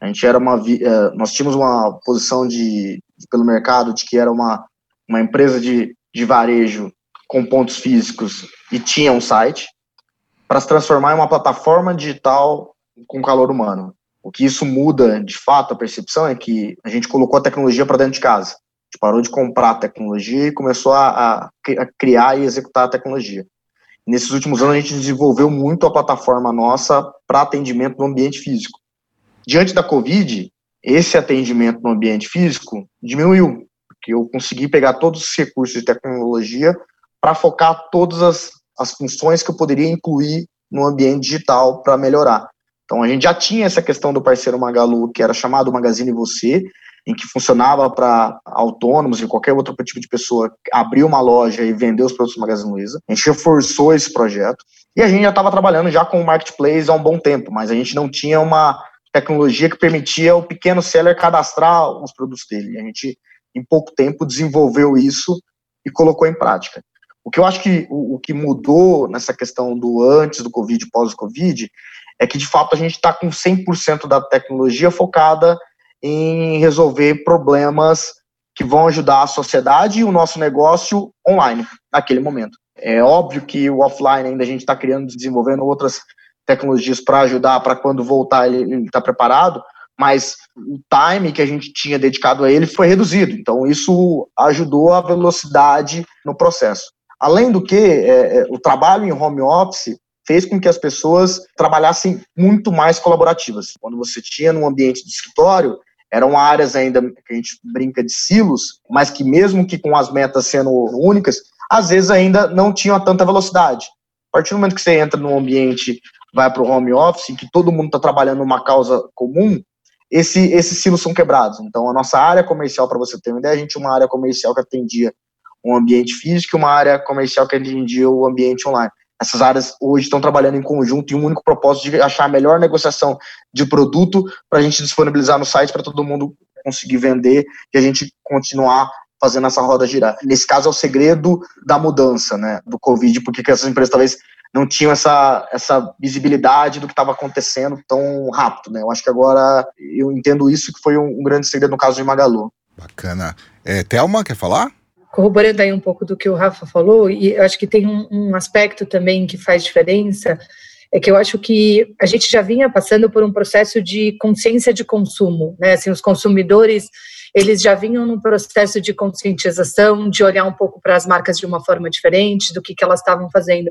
A gente era uma, é, nós tínhamos uma posição de, pelo mercado de que era uma, uma empresa de, de varejo com pontos físicos e tinha um site para se transformar em uma plataforma digital com calor humano. O que isso muda, de fato, a percepção é que a gente colocou a tecnologia para dentro de casa. A gente parou de comprar a tecnologia e começou a, a criar e executar a tecnologia. Nesses últimos anos, a gente desenvolveu muito a plataforma nossa para atendimento no ambiente físico. Diante da Covid, esse atendimento no ambiente físico diminuiu, porque eu consegui pegar todos os recursos de tecnologia para focar todas as, as funções que eu poderia incluir no ambiente digital para melhorar. Então, a gente já tinha essa questão do parceiro Magalu, que era chamado Magazine Você, em que funcionava para autônomos e qualquer outro tipo de pessoa abrir uma loja e vender os produtos do Magazine Luiza. A gente reforçou esse projeto e a gente já estava trabalhando já com o marketplace há um bom tempo, mas a gente não tinha uma tecnologia que permitia o pequeno seller cadastrar os produtos dele. A gente, em pouco tempo, desenvolveu isso e colocou em prática. O que eu acho que o, o que mudou nessa questão do antes do Covid e pós-Covid é que, de fato, a gente está com 100% da tecnologia focada em resolver problemas que vão ajudar a sociedade e o nosso negócio online, naquele momento. É óbvio que o offline ainda a gente está criando, desenvolvendo outras tecnologias para ajudar, para quando voltar ele está preparado, mas o time que a gente tinha dedicado a ele foi reduzido. Então, isso ajudou a velocidade no processo. Além do que, é, é, o trabalho em home office fez com que as pessoas trabalhassem muito mais colaborativas. Quando você tinha num ambiente de escritório, eram áreas ainda que a gente brinca de silos, mas que mesmo que com as metas sendo únicas, às vezes ainda não tinham tanta velocidade. A partir do momento que você entra num ambiente, vai para o home office, que todo mundo está trabalhando numa causa comum, esse, esses silos são quebrados. Então, a nossa área comercial, para você ter uma ideia, a gente tinha uma área comercial que atendia um ambiente físico e uma área comercial que atendia o ambiente online essas áreas hoje estão trabalhando em conjunto em um único propósito de achar a melhor negociação de produto para a gente disponibilizar no site para todo mundo conseguir vender e a gente continuar fazendo essa roda girar. Nesse caso é o segredo da mudança, né, do Covid, porque essas empresas talvez não tinham essa, essa visibilidade do que estava acontecendo tão rápido, né? Eu acho que agora eu entendo isso que foi um, um grande segredo no caso de Magalu. Bacana. É, Thelma, quer falar? Corroborando aí um pouco do que o Rafa falou, e acho que tem um, um aspecto também que faz diferença, é que eu acho que a gente já vinha passando por um processo de consciência de consumo, né? Assim, os consumidores eles já vinham num processo de conscientização, de olhar um pouco para as marcas de uma forma diferente, do que, que elas estavam fazendo.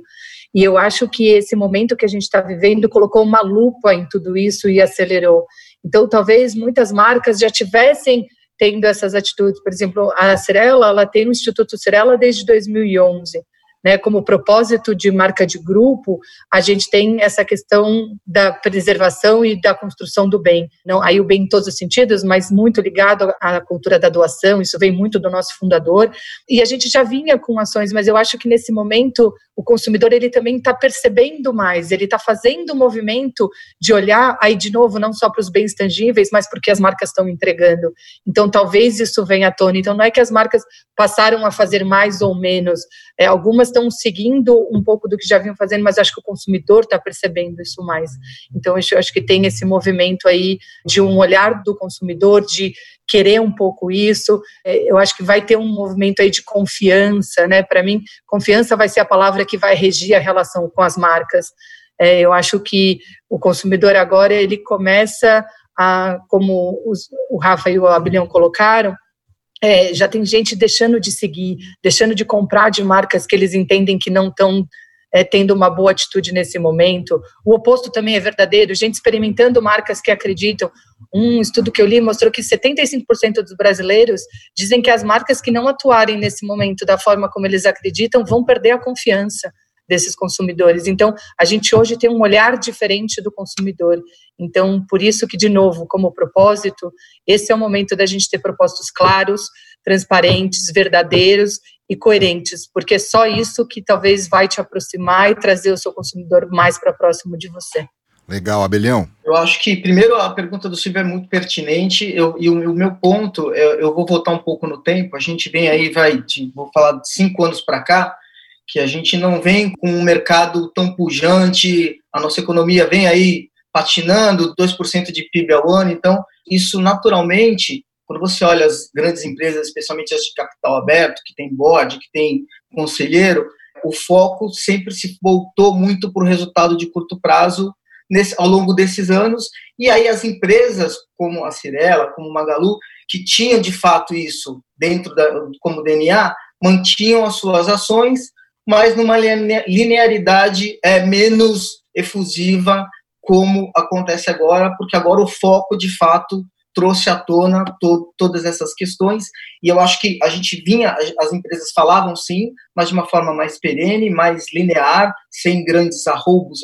E eu acho que esse momento que a gente está vivendo colocou uma lupa em tudo isso e acelerou. Então, talvez muitas marcas já tivessem tendo essas atitudes. Por exemplo, a Cirela, ela tem o Instituto Cirela desde 2011 né, como propósito de marca de grupo, a gente tem essa questão da preservação e da construção do bem. Não, aí o bem em todos os sentidos, mas muito ligado à cultura da doação, isso vem muito do nosso fundador. E a gente já vinha com ações, mas eu acho que nesse momento o consumidor ele também está percebendo mais, ele está fazendo o um movimento de olhar aí de novo não só para os bens tangíveis, mas porque as marcas estão entregando. Então talvez isso venha à tona. Então não é que as marcas passaram a fazer mais ou menos, é, algumas estão seguindo um pouco do que já vinham fazendo, mas acho que o consumidor está percebendo isso mais. Então, acho que tem esse movimento aí de um olhar do consumidor, de querer um pouco isso. É, eu acho que vai ter um movimento aí de confiança, né? Para mim, confiança vai ser a palavra que vai regir a relação com as marcas. É, eu acho que o consumidor agora ele começa a, como os, o Rafa e o Abilião colocaram, é, já tem gente deixando de seguir, deixando de comprar de marcas que eles entendem que não estão é, tendo uma boa atitude nesse momento. O oposto também é verdadeiro, gente experimentando marcas que acreditam. Um estudo que eu li mostrou que 75% dos brasileiros dizem que as marcas que não atuarem nesse momento da forma como eles acreditam vão perder a confiança desses consumidores. Então, a gente hoje tem um olhar diferente do consumidor. Então, por isso que, de novo, como propósito, esse é o momento da gente ter propósitos claros, transparentes, verdadeiros e coerentes, porque é só isso que talvez vai te aproximar e trazer o seu consumidor mais para próximo de você. Legal, Abelhão. Eu acho que, primeiro, a pergunta do Silvio é muito pertinente, eu, e o, o meu ponto, eu, eu, vou voltar um pouco no tempo, a gente vem aí, vai, de, vou falar de cinco anos para cá, que a gente não vem com um mercado tão pujante, a nossa economia vem aí patinando, 2% de PIB ao ano, então isso naturalmente, quando você olha as grandes empresas, especialmente as de capital aberto, que tem board, que tem conselheiro, o foco sempre se voltou muito para o resultado de curto prazo nesse, ao longo desses anos, e aí as empresas como a Cirela, como o Magalu, que tinham de fato isso dentro da, como DNA, mantinham as suas ações, mas numa linearidade é, menos efusiva, como acontece agora, porque agora o foco, de fato, trouxe à tona to todas essas questões, e eu acho que a gente vinha, as empresas falavam sim, mas de uma forma mais perene, mais linear, sem grandes arroubos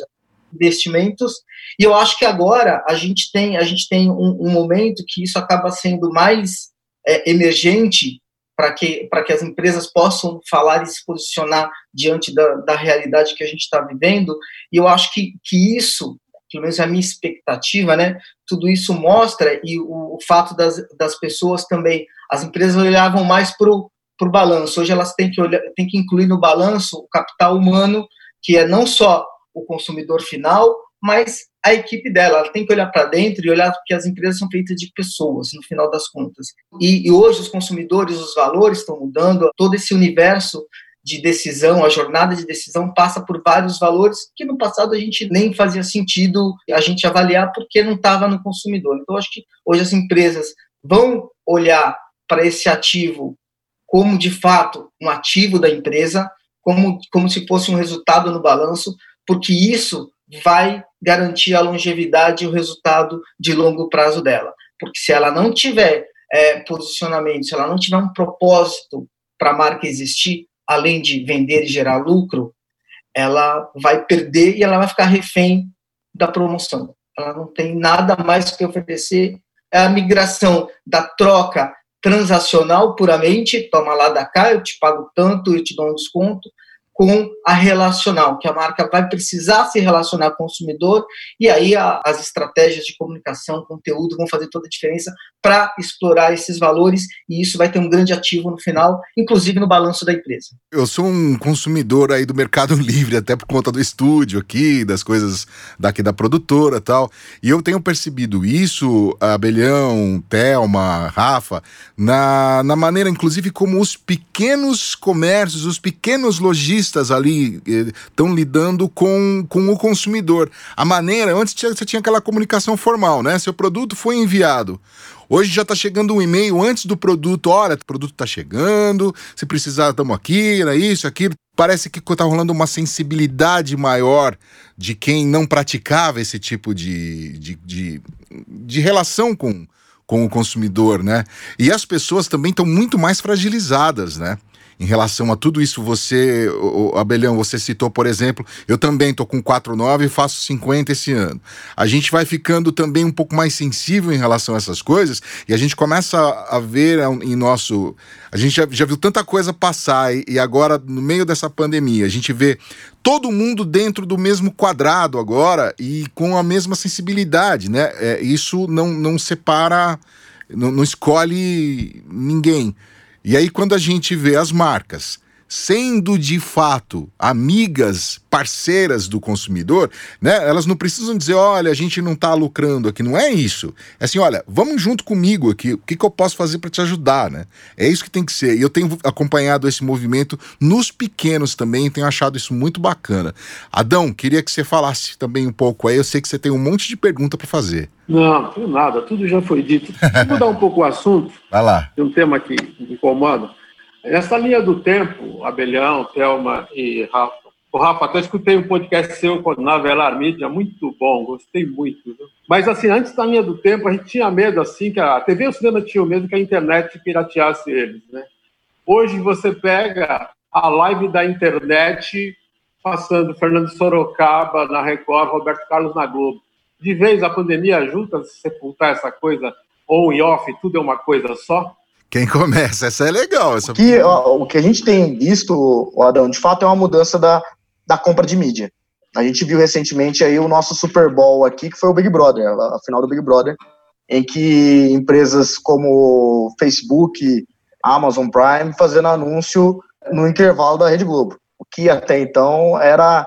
investimentos, e eu acho que agora a gente tem, a gente tem um, um momento que isso acaba sendo mais é, emergente, para que, que as empresas possam falar e se posicionar diante da, da realidade que a gente está vivendo. E eu acho que, que isso, pelo menos a minha expectativa, né, tudo isso mostra, e o, o fato das, das pessoas também, as empresas olhavam mais para o balanço. Hoje elas têm que, olhar, têm que incluir no balanço o capital humano, que é não só o consumidor final, mas a equipe dela. Ela tem que olhar para dentro e olhar que as empresas são feitas de pessoas, no final das contas. E, e hoje os consumidores, os valores estão mudando, todo esse universo de decisão, a jornada de decisão passa por vários valores que no passado a gente nem fazia sentido a gente avaliar porque não estava no consumidor. Então, acho que hoje as empresas vão olhar para esse ativo como de fato um ativo da empresa, como, como se fosse um resultado no balanço, porque isso vai garantir a longevidade e o resultado de longo prazo dela. Porque se ela não tiver é, posicionamento, se ela não tiver um propósito para a marca existir, além de vender e gerar lucro, ela vai perder e ela vai ficar refém da promoção. Ela não tem nada mais que oferecer. É a migração da troca transacional puramente, toma lá da cá, eu te pago tanto, eu te dou um desconto, com a relacional, que a marca vai precisar se relacionar com o consumidor, e aí a, as estratégias de comunicação, conteúdo vão fazer toda a diferença para explorar esses valores, e isso vai ter um grande ativo no final, inclusive no balanço da empresa. Eu sou um consumidor aí do Mercado Livre, até por conta do estúdio aqui, das coisas daqui da produtora tal, e eu tenho percebido isso, Abelhão, Thelma, Rafa, na, na maneira, inclusive, como os pequenos comércios, os pequenos lojistas varejistas ali estão eh, lidando com, com o consumidor. A maneira, antes você tinha aquela comunicação formal, né? Seu produto foi enviado. Hoje já está chegando um e-mail antes do produto. Olha, o produto está chegando, se precisar, estamos aqui, era isso, aquilo. Parece que está rolando uma sensibilidade maior de quem não praticava esse tipo de, de, de, de relação com, com o consumidor, né? E as pessoas também estão muito mais fragilizadas, né? Em relação a tudo isso. Você, Abelhão, você citou, por exemplo, eu também estou com 4,9 e faço 50 esse ano. A gente vai ficando também um pouco mais sensível em relação a essas coisas e a gente começa a, ver em nosso. A gente já, já viu tanta coisa passar e, e agora, no meio dessa pandemia, a gente vê todo mundo dentro do mesmo quadrado agora e com a mesma sensibilidade, né? É, isso não, não separa, não, não escolhe ninguém. E aí, quando a gente vê as marcas sendo de fato amigas, parceiras do consumidor, né? Elas não precisam dizer, olha, a gente não está lucrando aqui, não é isso. É assim, olha, vamos junto comigo aqui, o que, que eu posso fazer para te ajudar, né? É isso que tem que ser. E eu tenho acompanhado esse movimento nos pequenos também, tenho achado isso muito bacana. Adão, queria que você falasse também um pouco aí, eu sei que você tem um monte de pergunta para fazer. Não, não nada, tudo já foi dito. Vou mudar um pouco o assunto. Vai lá. De um tema que me incomoda. Nessa linha do tempo, Abelhão, Thelma e Rafa. O Rafa, até escutei um podcast seu na Velar Mídia, muito bom, gostei muito. Mas, assim, antes da linha do tempo, a gente tinha medo, assim, que a TV e o cinema tinham medo que a internet pirateasse eles, né? Hoje você pega a live da internet passando Fernando Sorocaba na Record, Roberto Carlos na Globo. De vez a pandemia ajuda a sepultar essa coisa on e off, tudo é uma coisa só? Quem começa? Essa é legal. Essa... O, que, o que a gente tem visto, Adão, de fato é uma mudança da, da compra de mídia. A gente viu recentemente aí o nosso Super Bowl aqui, que foi o Big Brother, a, a final do Big Brother, em que empresas como Facebook, Amazon Prime, fazendo anúncio no intervalo da Rede Globo, o que até então era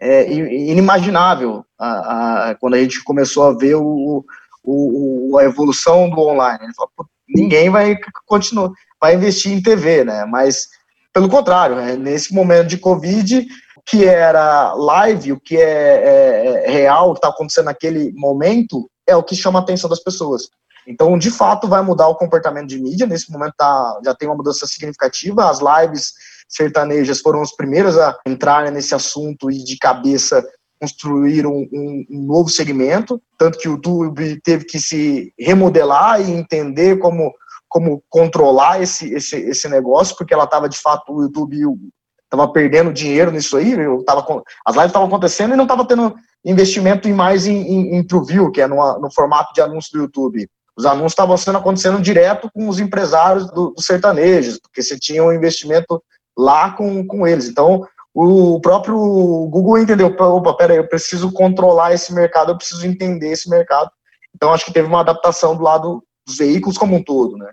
é, inimaginável a, a, quando a gente começou a ver o, o, a evolução do online. Ele falou, ninguém vai continuar, vai investir em TV, né? Mas, pelo contrário, né? nesse momento de Covid, o que era live, o que é, é, é real, o que está acontecendo naquele momento, é o que chama a atenção das pessoas. Então, de fato, vai mudar o comportamento de mídia. Nesse momento tá, já tem uma mudança significativa. As lives sertanejas foram as primeiras a entrar nesse assunto e de cabeça construíram um, um, novo segmento, tanto que o YouTube teve que se remodelar e entender como, como controlar esse, esse, esse negócio, porque ela estava de fato, o YouTube estava perdendo dinheiro nisso aí, eu tava, as lives estavam acontecendo e não estava tendo investimento em mais em, em, em TrueView, que é no, no formato de anúncio do YouTube. Os anúncios estavam sendo acontecendo direto com os empresários dos do sertanejos, porque você tinha um investimento lá com, com eles. Então, o próprio Google entendeu, opa, peraí, eu preciso controlar esse mercado, eu preciso entender esse mercado. Então, acho que teve uma adaptação do lado dos veículos como um todo, né?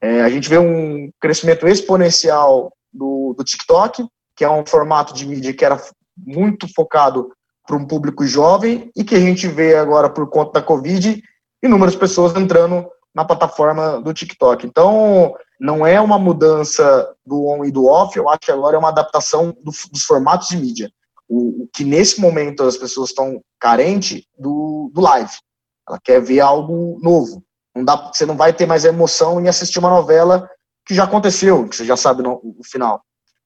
É, a gente vê um crescimento exponencial do, do TikTok, que é um formato de mídia que era muito focado para um público jovem e que a gente vê agora, por conta da Covid, inúmeras pessoas entrando na plataforma do TikTok. Então, não é uma mudança do on e do off, eu acho que agora é uma adaptação do, dos formatos de mídia. O, o, que nesse momento as pessoas estão carentes do, do live. Ela quer ver algo novo. Não dá, você não vai ter mais emoção em assistir uma novela que já aconteceu, que você já sabe no, o final.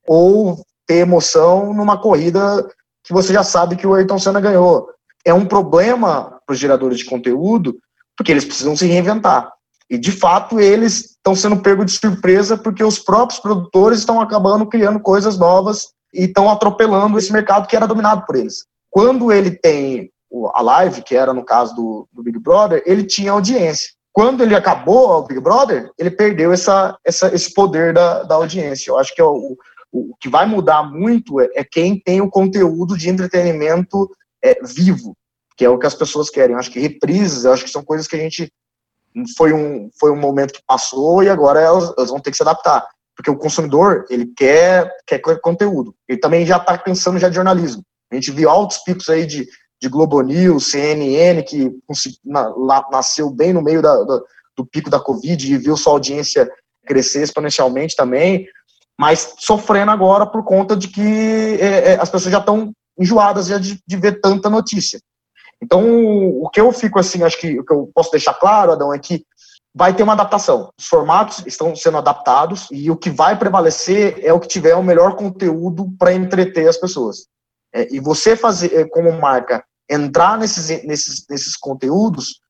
Ou ter emoção numa corrida que você já sabe que o Ayrton Senna ganhou. É um problema para os geradores de conteúdo, porque eles precisam se reinventar. E, de fato, eles estão sendo pegos de surpresa porque os próprios produtores estão acabando criando coisas novas e estão atropelando esse mercado que era dominado por eles. Quando ele tem a live, que era no caso do, do Big Brother, ele tinha audiência. Quando ele acabou o Big Brother, ele perdeu essa, essa, esse poder da, da audiência. Eu acho que é o, o, que vai mudar muito é, é, quem tem o conteúdo de entretenimento é, vivo, que é o que as pessoas querem. Eu acho que reprises, acho que são coisas que a gente foi um, foi um momento que passou e agora elas, elas vão ter que se adaptar. Porque o consumidor, ele quer, quer conteúdo. Ele também já está pensando já de jornalismo. A gente viu altos picos aí de, de Globo News, CNN, que na, nasceu bem no meio da, da, do pico da Covid e viu sua audiência crescer exponencialmente também. mas sofrendo agora por conta de que é, é, as pessoas já estão enjoadas já de, de, ver tanta notícia. Então, o que eu fico assim, acho que o que eu posso deixar claro, Adão, é que vai ter uma adaptação. Os formatos estão sendo adaptados e o que vai prevalecer é o que tiver o melhor conteúdo para entreter as pessoas. É, e você fazer, é, como marca, entrar nesses, nesses, nesses conteúdos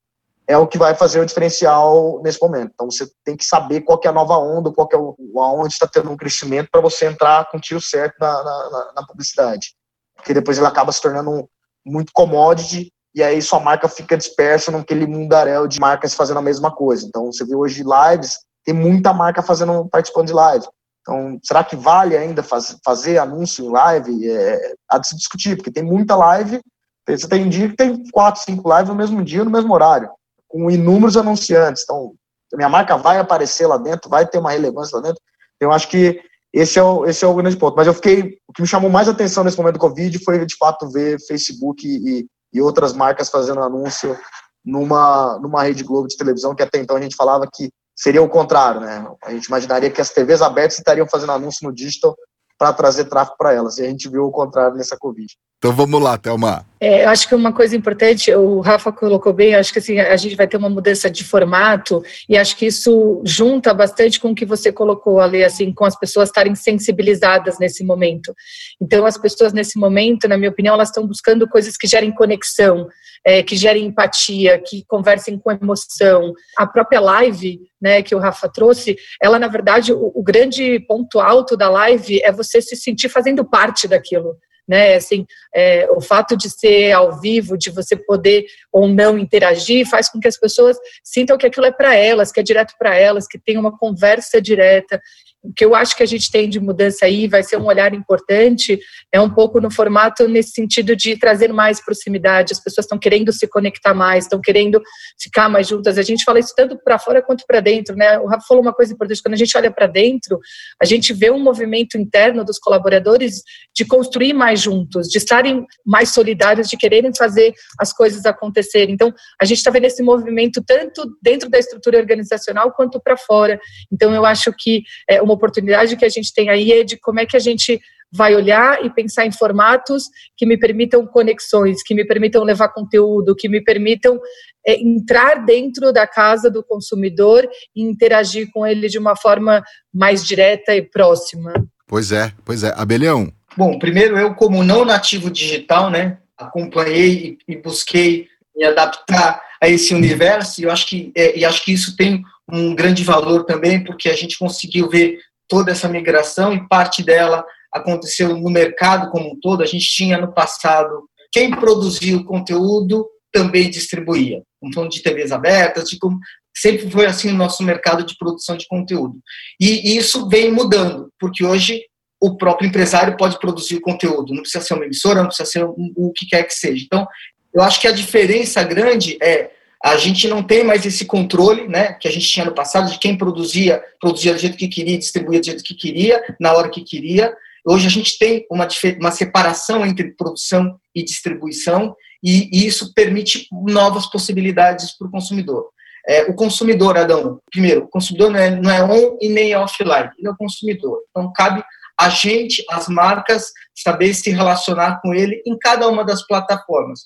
é o que vai fazer o diferencial nesse momento. Então você tem que saber qual é a nova onda, qual é o, aonde está tendo um crescimento para você entrar com o tiro certo na, na, na, publicidade. Porque depois ele acaba se tornando muito commodity e aí sua marca fica dispersa naquele mundaréu de marcas fazendo a mesma coisa. Então você vê hoje lives, tem muita marca fazendo participando de live. Então, será que vale ainda faz, fazer anúncio em live? É, há de se discutir, porque tem muita live. Você tem dia que tem quatro, cinco lives no mesmo dia, no mesmo horário, com inúmeros anunciantes. Então, minha marca vai aparecer lá dentro, vai ter uma relevância lá dentro. Eu acho que esse é o, esse é o grande ponto. Mas eu fiquei. O que me chamou mais atenção nesse momento do Covid foi, de fato, ver Facebook e, e outras marcas fazendo anúncio numa, numa rede Globo de televisão, que até então a gente falava que seria o contrário, né? A gente imaginaria que as TVs abertas estariam fazendo anúncio no digital para trazer tráfego para elas. E a gente viu o contrário nessa Covid. Então vamos lá, Thelma. É, eu acho que uma coisa importante, o Rafa colocou bem, acho que assim, a gente vai ter uma mudança de formato e acho que isso junta bastante com o que você colocou ali, assim, com as pessoas estarem sensibilizadas nesse momento. Então, as pessoas nesse momento, na minha opinião, elas estão buscando coisas que gerem conexão, é, que gerem empatia, que conversem com emoção. A própria live, né, que o Rafa trouxe, ela, na verdade, o, o grande ponto alto da live é você se sentir fazendo parte daquilo né? Assim, é, o fato de ser ao vivo, de você poder ou não interagir, faz com que as pessoas sintam que aquilo é para elas, que é direto para elas, que tem uma conversa direta. O que eu acho que a gente tem de mudança aí vai ser um olhar importante, é um pouco no formato nesse sentido de trazer mais proximidade. As pessoas estão querendo se conectar mais, estão querendo ficar mais juntas. A gente fala isso tanto para fora quanto para dentro, né? O Rafa falou uma coisa importante: quando a gente olha para dentro, a gente vê um movimento interno dos colaboradores de construir mais juntos, de estarem mais solidários, de quererem fazer as coisas acontecerem. Então, a gente está vendo esse movimento tanto dentro da estrutura organizacional quanto para fora. Então, eu acho que é, uma oportunidade que a gente tem aí é de como é que a gente vai olhar e pensar em formatos que me permitam conexões, que me permitam levar conteúdo, que me permitam é, entrar dentro da casa do consumidor e interagir com ele de uma forma mais direta e próxima. Pois é, pois é. Abelhão. Bom, primeiro eu, como não nativo digital, né, acompanhei e, busquei me adaptar a esse universo, e eu acho que, é, e acho que isso tem um grande valor também, porque a gente conseguiu ver toda essa migração e parte dela aconteceu no mercado como um todo. A gente tinha no passado quem produzia o conteúdo também distribuía. Então, de TVs abertas, de como, sempre foi assim o nosso mercado de produção de conteúdo. E, isso vem mudando, porque hoje o próprio empresário pode produzir o conteúdo, não precisa ser uma emissora, não precisa ser o que quer que seja. Então, eu acho que a diferença grande é a gente não tem mais esse controle, né, que a gente tinha no passado, de quem produzia, produzia do jeito que queria, distribuía do jeito que queria, na hora que queria. Hoje a gente tem uma, uma separação entre produção e distribuição, e, e isso permite novas possibilidades para o consumidor. É, o consumidor, Adão, primeiro, o consumidor não é, não é on e nem offline, ele é o consumidor. Então, cabe a gente, as marcas, saber se relacionar com ele em cada uma das plataformas.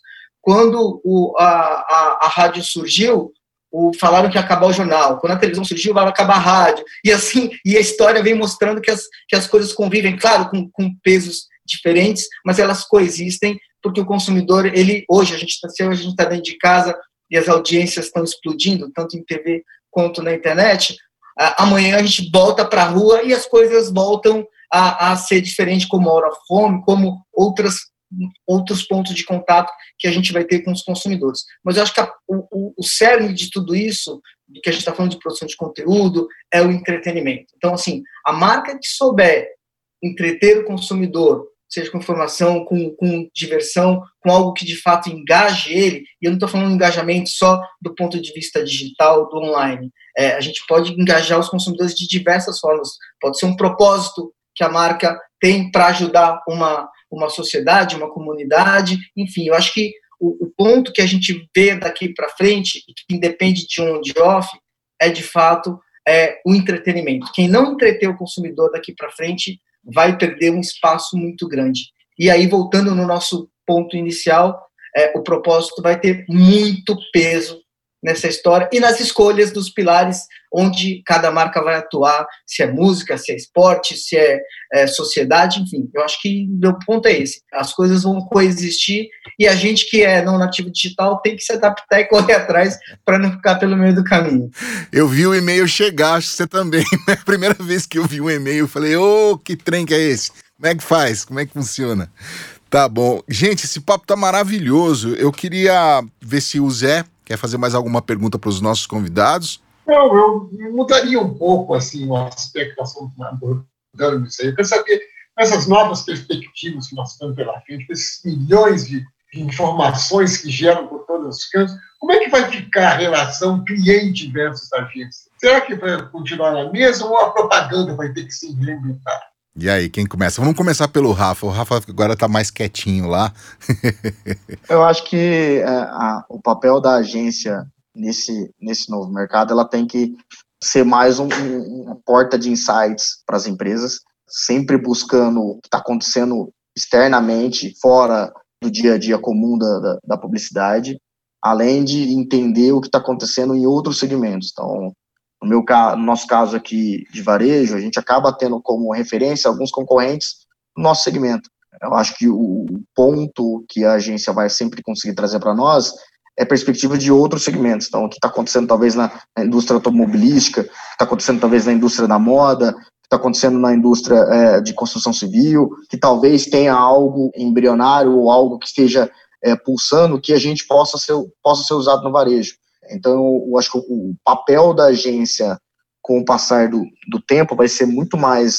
Quando o, a, a, a rádio surgiu, o, falaram que ia acabar o jornal. Quando a televisão surgiu, vai acabar a rádio. E assim, e a história vem mostrando que as, que as coisas convivem, claro, com, com pesos diferentes, mas elas coexistem, porque o consumidor, ele hoje a gente está a gente está dentro de casa e as audiências estão explodindo, tanto em TV quanto na internet. Amanhã a gente volta para a rua e as coisas voltam a, a ser diferentes, como a hora fome, como outras outros pontos de contato que a gente vai ter com os consumidores. Mas eu acho que a, o, o cerne de tudo isso, de que a gente está falando de produção de conteúdo, é o entretenimento. Então, assim, a marca que souber entreter o consumidor, seja com informação, com, com diversão, com algo que de fato engaje ele, e eu não estou falando engajamento só do ponto de vista digital, do online. É, a gente pode engajar os consumidores de diversas formas. Pode ser um propósito que a marca tem para ajudar uma, uma sociedade, uma comunidade, enfim, eu acho que o, o ponto que a gente vê daqui para frente, que independe de on de off, é de fato é o entretenimento. Quem não entreter o consumidor daqui para frente vai perder um espaço muito grande. E aí, voltando no nosso ponto inicial, é, o propósito vai ter muito peso nessa história e nas escolhas dos pilares onde cada marca vai atuar, se é música, se é esporte, se é, é sociedade, enfim. Eu acho que meu ponto é esse. As coisas vão coexistir e a gente que é não nativo digital tem que se adaptar e correr atrás para não ficar pelo meio do caminho. Eu vi o e-mail chegar, acho que você também. Né? Primeira vez que eu vi um e-mail, eu falei, ô, oh, que trem que é esse? Como é que faz? Como é que funciona? Tá bom. Gente, esse papo tá maravilhoso. Eu queria ver se o Zé quer fazer mais alguma pergunta para os nossos convidados. Não, eu mudaria um pouco assim o aspecto abordando isso aí. Eu quero saber essas novas perspectivas que nós estamos pela frente, esses milhões de, de informações que geram por todos os cantos, como é que vai ficar a relação cliente versus agência? Será que vai continuar na mesma ou a propaganda vai ter que se reinventar? E aí, quem começa? Vamos começar pelo Rafa. O Rafa agora tá mais quietinho lá. Eu acho que é, a, o papel da agência nesse, nesse novo mercado, ela tem que ser mais um, um, uma porta de insights para as empresas, sempre buscando o que está acontecendo externamente, fora do dia a dia comum da, da, da publicidade, além de entender o que está acontecendo em outros segmentos. Então, no, meu, no nosso caso aqui de varejo, a gente acaba tendo como referência alguns concorrentes no nosso segmento. Eu acho que o ponto que a agência vai sempre conseguir trazer para nós é perspectiva de outros segmentos. Então, o que está acontecendo talvez na, indústria automobilística, o que está acontecendo talvez na indústria da moda, o que está acontecendo na indústria é, de construção civil, que talvez tenha algo embrionário ou algo que esteja é, pulsando que a gente possa ser, possa ser usado no varejo. Então, eu acho que o papel da agência com o passar do, do tempo vai ser muito mais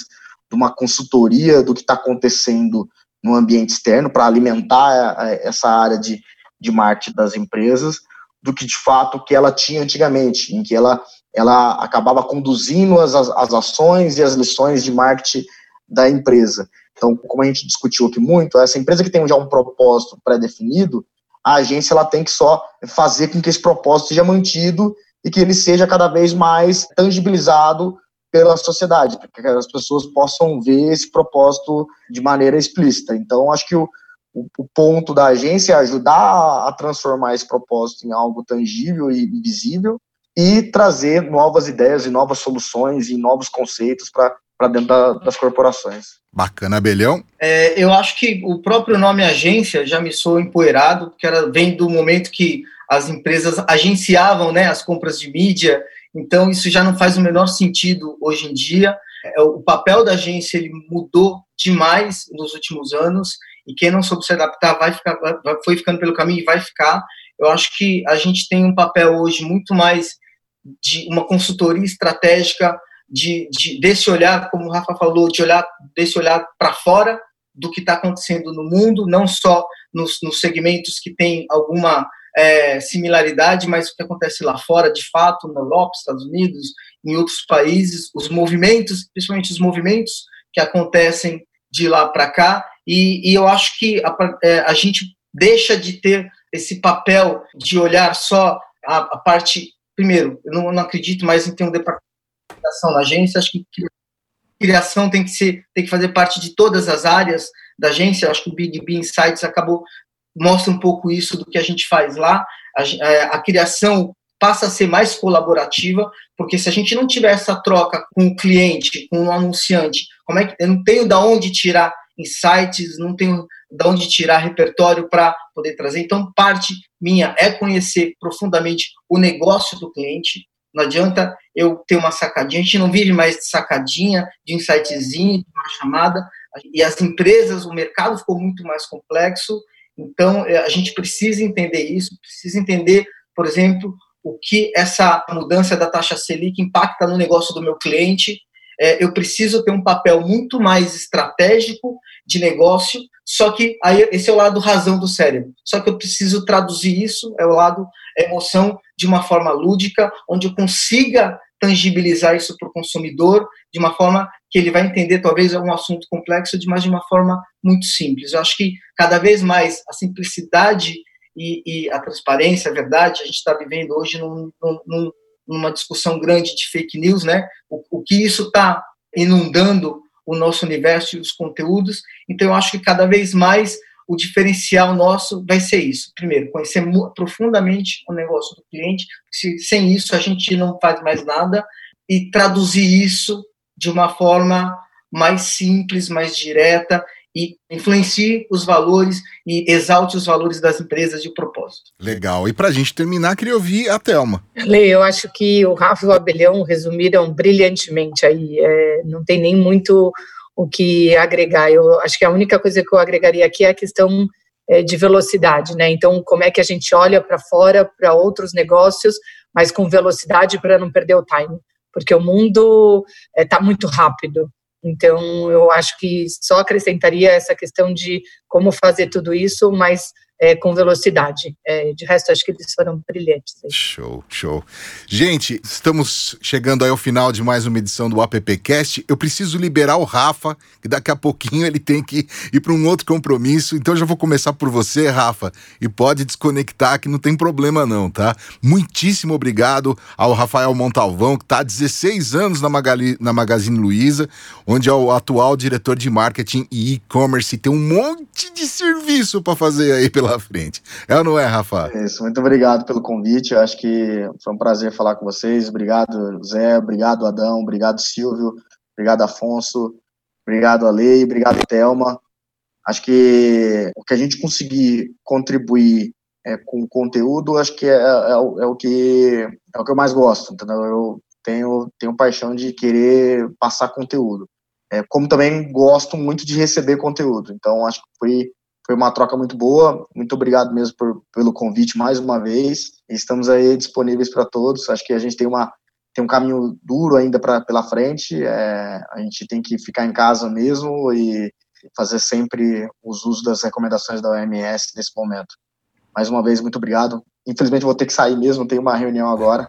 de uma consultoria do que está acontecendo no ambiente externo para alimentar essa área de, de marketing das empresas do que de fato que ela tinha antigamente, em que ela, ela acabava conduzindo as, as ações e as lições de marketing da empresa. Então, como a gente discutiu aqui muito, essa empresa que tem já um propósito pré-definido, a agência ela tem que só fazer com que esse propósito seja mantido e que ele seja cada vez mais tangibilizado pela sociedade, para que as pessoas possam ver esse propósito de maneira explícita. Então, acho que o, o, ponto da agência é ajudar a transformar esse propósito em algo tangível e visível e trazer novas ideias e novas soluções e novos conceitos para para dentro da, das corporações. Bacana, Abelhão. É, eu acho que o próprio nome agência já me soou empoeirado, porque era, vem do momento que as empresas agenciavam né, as compras de mídia, então isso já não faz o menor sentido hoje em dia. É, o papel da agência ele mudou demais nos últimos anos, e quem não soube se adaptar vai ficar, vai, foi ficando pelo caminho e vai ficar. Eu acho que a gente tem um papel hoje muito mais de uma consultoria estratégica de, de, desse olhar, como o Rafa falou, de olhar desse olhar para fora do que está acontecendo no mundo, não só nos, nos segmentos que têm alguma é, similaridade, mas o que acontece lá fora, de fato, na Europa, Estados Unidos, em outros países, os movimentos, principalmente os movimentos que acontecem de lá para cá, e, e, eu acho que a, é, a, gente deixa de ter esse papel de olhar só a, a parte. Primeiro, eu não, não acredito mais em ter um departamento criação na agência, acho que criação tem que ser, tem que fazer parte de todas as áreas da agência. Acho que o Big B Insights acabou mostra um pouco isso do que a gente faz lá. A, a, é, a, criação passa a ser mais colaborativa, porque se a gente não tiver essa troca com o cliente, com o anunciante, como é que eu não tenho da onde tirar insights, não tenho da onde tirar repertório para poder trazer. Então, parte minha é conhecer profundamente o negócio do cliente, não adianta eu ter uma sacadinha. A gente não vive mais de sacadinha, de insightzinho, de uma chamada. E as empresas, o mercado ficou muito mais complexo. Então, é, a gente precisa entender isso, precisa entender, por exemplo, o que essa mudança da taxa Selic impacta no negócio do meu cliente. É, eu preciso ter um papel muito mais estratégico de negócio, só que aí esse é o lado razão do cérebro. Só que eu preciso traduzir isso, é o lado emoção de uma forma lúdica, onde eu consiga tangibilizar isso para o consumidor de uma forma que ele vai entender, talvez, é um assunto complexo, mas de uma forma muito simples. Eu acho que cada vez mais a simplicidade e, e a transparência, a verdade, a gente está vivendo hoje num, num, numa discussão grande de fake news, né? O, o que isso está inundando o nosso universo e os conteúdos. Então, eu acho que cada vez mais o diferencial nosso vai ser isso. Primeiro, conhecer profundamente o negócio do cliente. Se, sem isso, a gente não faz mais nada. E traduzir isso de uma forma mais simples, mais direta e influencie os valores e exalte os valores das empresas de propósito. Legal. E para a gente terminar, queria ouvir a Thelma. Lê, eu acho que o Rafa e o Abelhão resumiram brilhantemente aí. É, não tem nem muito o que agregar. Eu acho que a única coisa que eu agregaria aqui é a questão é, de velocidade, né? Então, como é que a gente olha para fora, para outros negócios, mas com velocidade para não perder o time, porque o mundo está é, muito rápido. Então, eu acho que só acrescentaria essa questão de como fazer tudo isso, mas é, com velocidade. É, de resto, acho que eles foram brilhantes. Aí. Show, show. Gente, estamos chegando aí ao final de mais uma edição do AppCast. Eu preciso liberar o Rafa, que daqui a pouquinho ele tem que ir para um outro compromisso. Então, já vou começar por você, Rafa, e pode desconectar, que não tem problema não, tá? Muitíssimo obrigado ao Rafael Montalvão, que está há 16 anos na, Magali, na Magazine Luiza, onde é o atual diretor de marketing e e-commerce. Tem um monte de serviço para fazer aí pela pela frente. É ou não é, Rafa? Isso, muito obrigado pelo convite. Eu acho que foi um prazer falar com vocês. Obrigado, Zé. Obrigado, Adão. Obrigado, Silvio. Obrigado, Afonso. Obrigado, Ale. Obrigado, Thelma. Acho que o que a gente conseguir contribuir é, com conteúdo, acho que é, é, é, o que é o que eu mais gosto, entendeu? Eu tenho tenho paixão de querer passar conteúdo, é, como também gosto muito de receber conteúdo. Então acho que foi foi uma troca muito boa. Muito obrigado mesmo por, pelo convite mais uma vez. Estamos aí disponíveis para todos. Acho que a gente tem uma tem um caminho duro ainda pra, pela frente. É, a gente tem que ficar em casa mesmo e fazer sempre os usos das recomendações da OMS nesse momento. Mais uma vez, muito obrigado. Infelizmente, vou ter que sair mesmo. Tenho uma reunião agora.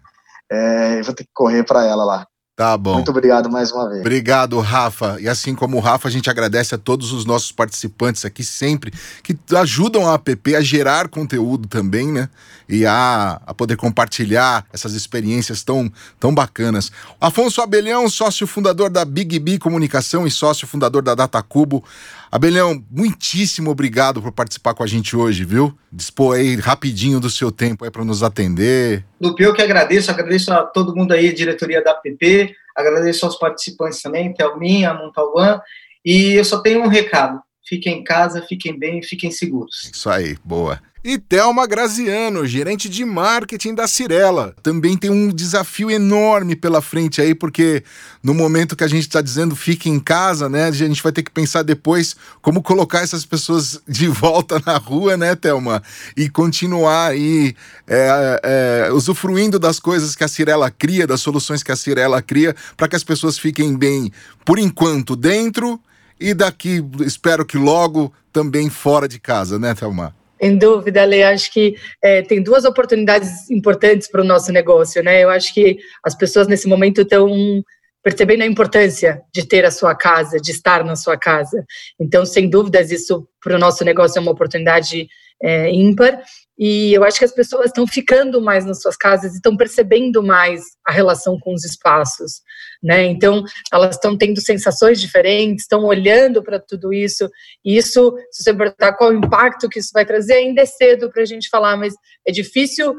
É, vou ter que correr para ela lá. Tá bom. Muito obrigado mais uma vez. Obrigado, Rafa. E assim como o Rafa, a gente agradece a todos os nossos participantes aqui sempre que ajudam a app a gerar conteúdo também, né? E a, a poder compartilhar essas experiências tão, tão bacanas. Afonso Abelhão, sócio fundador da Big B Comunicação e sócio fundador da Data Cubo. Abelhão, muitíssimo obrigado por participar com a gente hoje, viu? Dispor aí rapidinho do seu tempo aí para nos atender. Lupe, eu que agradeço, agradeço a todo mundo aí, diretoria da app, agradeço aos participantes também, Thelminha, Montalvan, e eu só tenho um recado. Fiquem em casa, fiquem bem, fiquem seguros. Isso aí, boa. E Thelma Graziano, gerente de marketing da Cirela. Também tem um desafio enorme pela frente aí, porque no momento que a gente está dizendo fique em casa, né? A gente vai ter que pensar depois como colocar essas pessoas de volta na rua, né, Thelma? E continuar aí é, é, usufruindo das coisas que a Cirela cria, das soluções que a Cirela cria, para que as pessoas fiquem bem, por enquanto, dentro e daqui, espero que logo, também fora de casa, né, Thelma? Sem dúvida, Lê. Acho que é, tem duas oportunidades importantes para o nosso negócio, né? Eu acho que as pessoas nesse momento estão percebendo a importância de ter a sua casa, de estar na sua casa. Então, sem dúvidas, isso para o nosso negócio é uma oportunidade é, ímpar. E eu acho que as pessoas estão ficando mais nas suas casas e estão percebendo mais a relação com os espaços, né? Então, elas estão tendo sensações diferentes, estão olhando para tudo isso. E isso, se você perguntar qual o impacto que isso vai trazer, ainda é cedo para a gente falar, mas é difícil,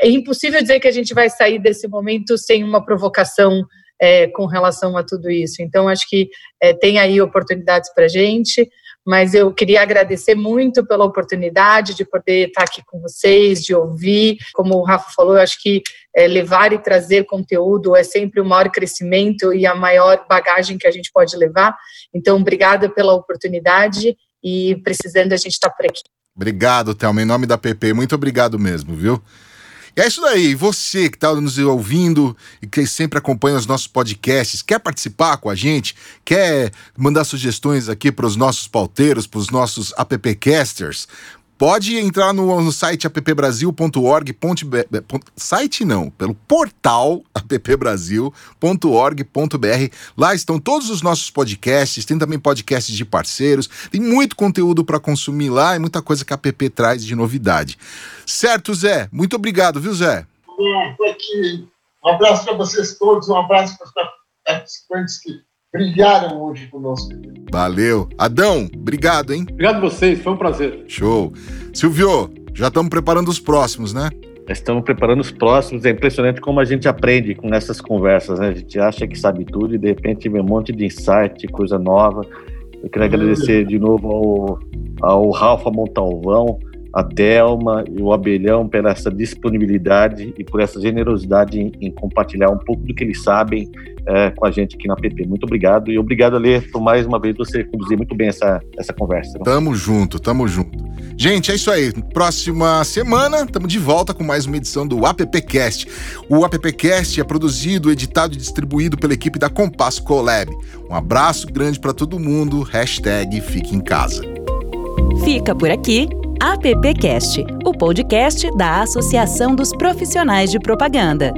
é impossível dizer que a gente vai sair desse momento sem uma provocação é, com relação a tudo isso. Então, acho que é, tem aí oportunidades para a gente mas eu queria agradecer muito pela oportunidade de poder estar aqui com vocês, de ouvir. Como o Rafa falou, eu acho que é, levar e trazer conteúdo é sempre o maior crescimento e a maior bagagem que a gente pode levar. Então, obrigada pela oportunidade e precisando a gente estar por aqui. Obrigado, Thelma. Em nome da PP, muito obrigado mesmo, viu? É isso daí. Você que está nos ouvindo e que sempre acompanha os nossos podcasts, quer participar com a gente? Quer mandar sugestões aqui para os nossos pauteiros, para os nossos appcasters? Pode entrar no, no site appbrasil.org. Site não, pelo portal appbrasil.org.br. Lá estão todos os nossos podcasts, tem também podcasts de parceiros, tem muito conteúdo para consumir lá e muita coisa que a app traz de novidade. Certo, Zé? Muito obrigado, viu, Zé? Bom, aqui Um abraço para vocês todos, um abraço para os participantes que brilharam hoje conosco. Valeu. Adão, obrigado, hein? Obrigado a vocês, foi um prazer. Show. Silvio, já estamos preparando os próximos, né? Estamos preparando os próximos. É impressionante como a gente aprende com essas conversas, né? A gente acha que sabe tudo e de repente vem um monte de insight, coisa nova. Eu quero agradecer de novo ao, ao Rafa Montalvão, a Thelma e o Abelhão pela essa disponibilidade e por essa generosidade em, em compartilhar um pouco do que eles sabem é, com a gente aqui na PP. Muito obrigado e obrigado, Alê, por mais uma vez você conduzir muito bem essa, essa conversa. Tamo junto, tamo junto. Gente, é isso aí. Próxima semana, estamos de volta com mais uma edição do AppCast. O AppCast é produzido, editado e distribuído pela equipe da Compass Colab. Um abraço grande para todo mundo. Hashtag Fique em Casa. Fica por aqui AppCast, o podcast da Associação dos Profissionais de Propaganda.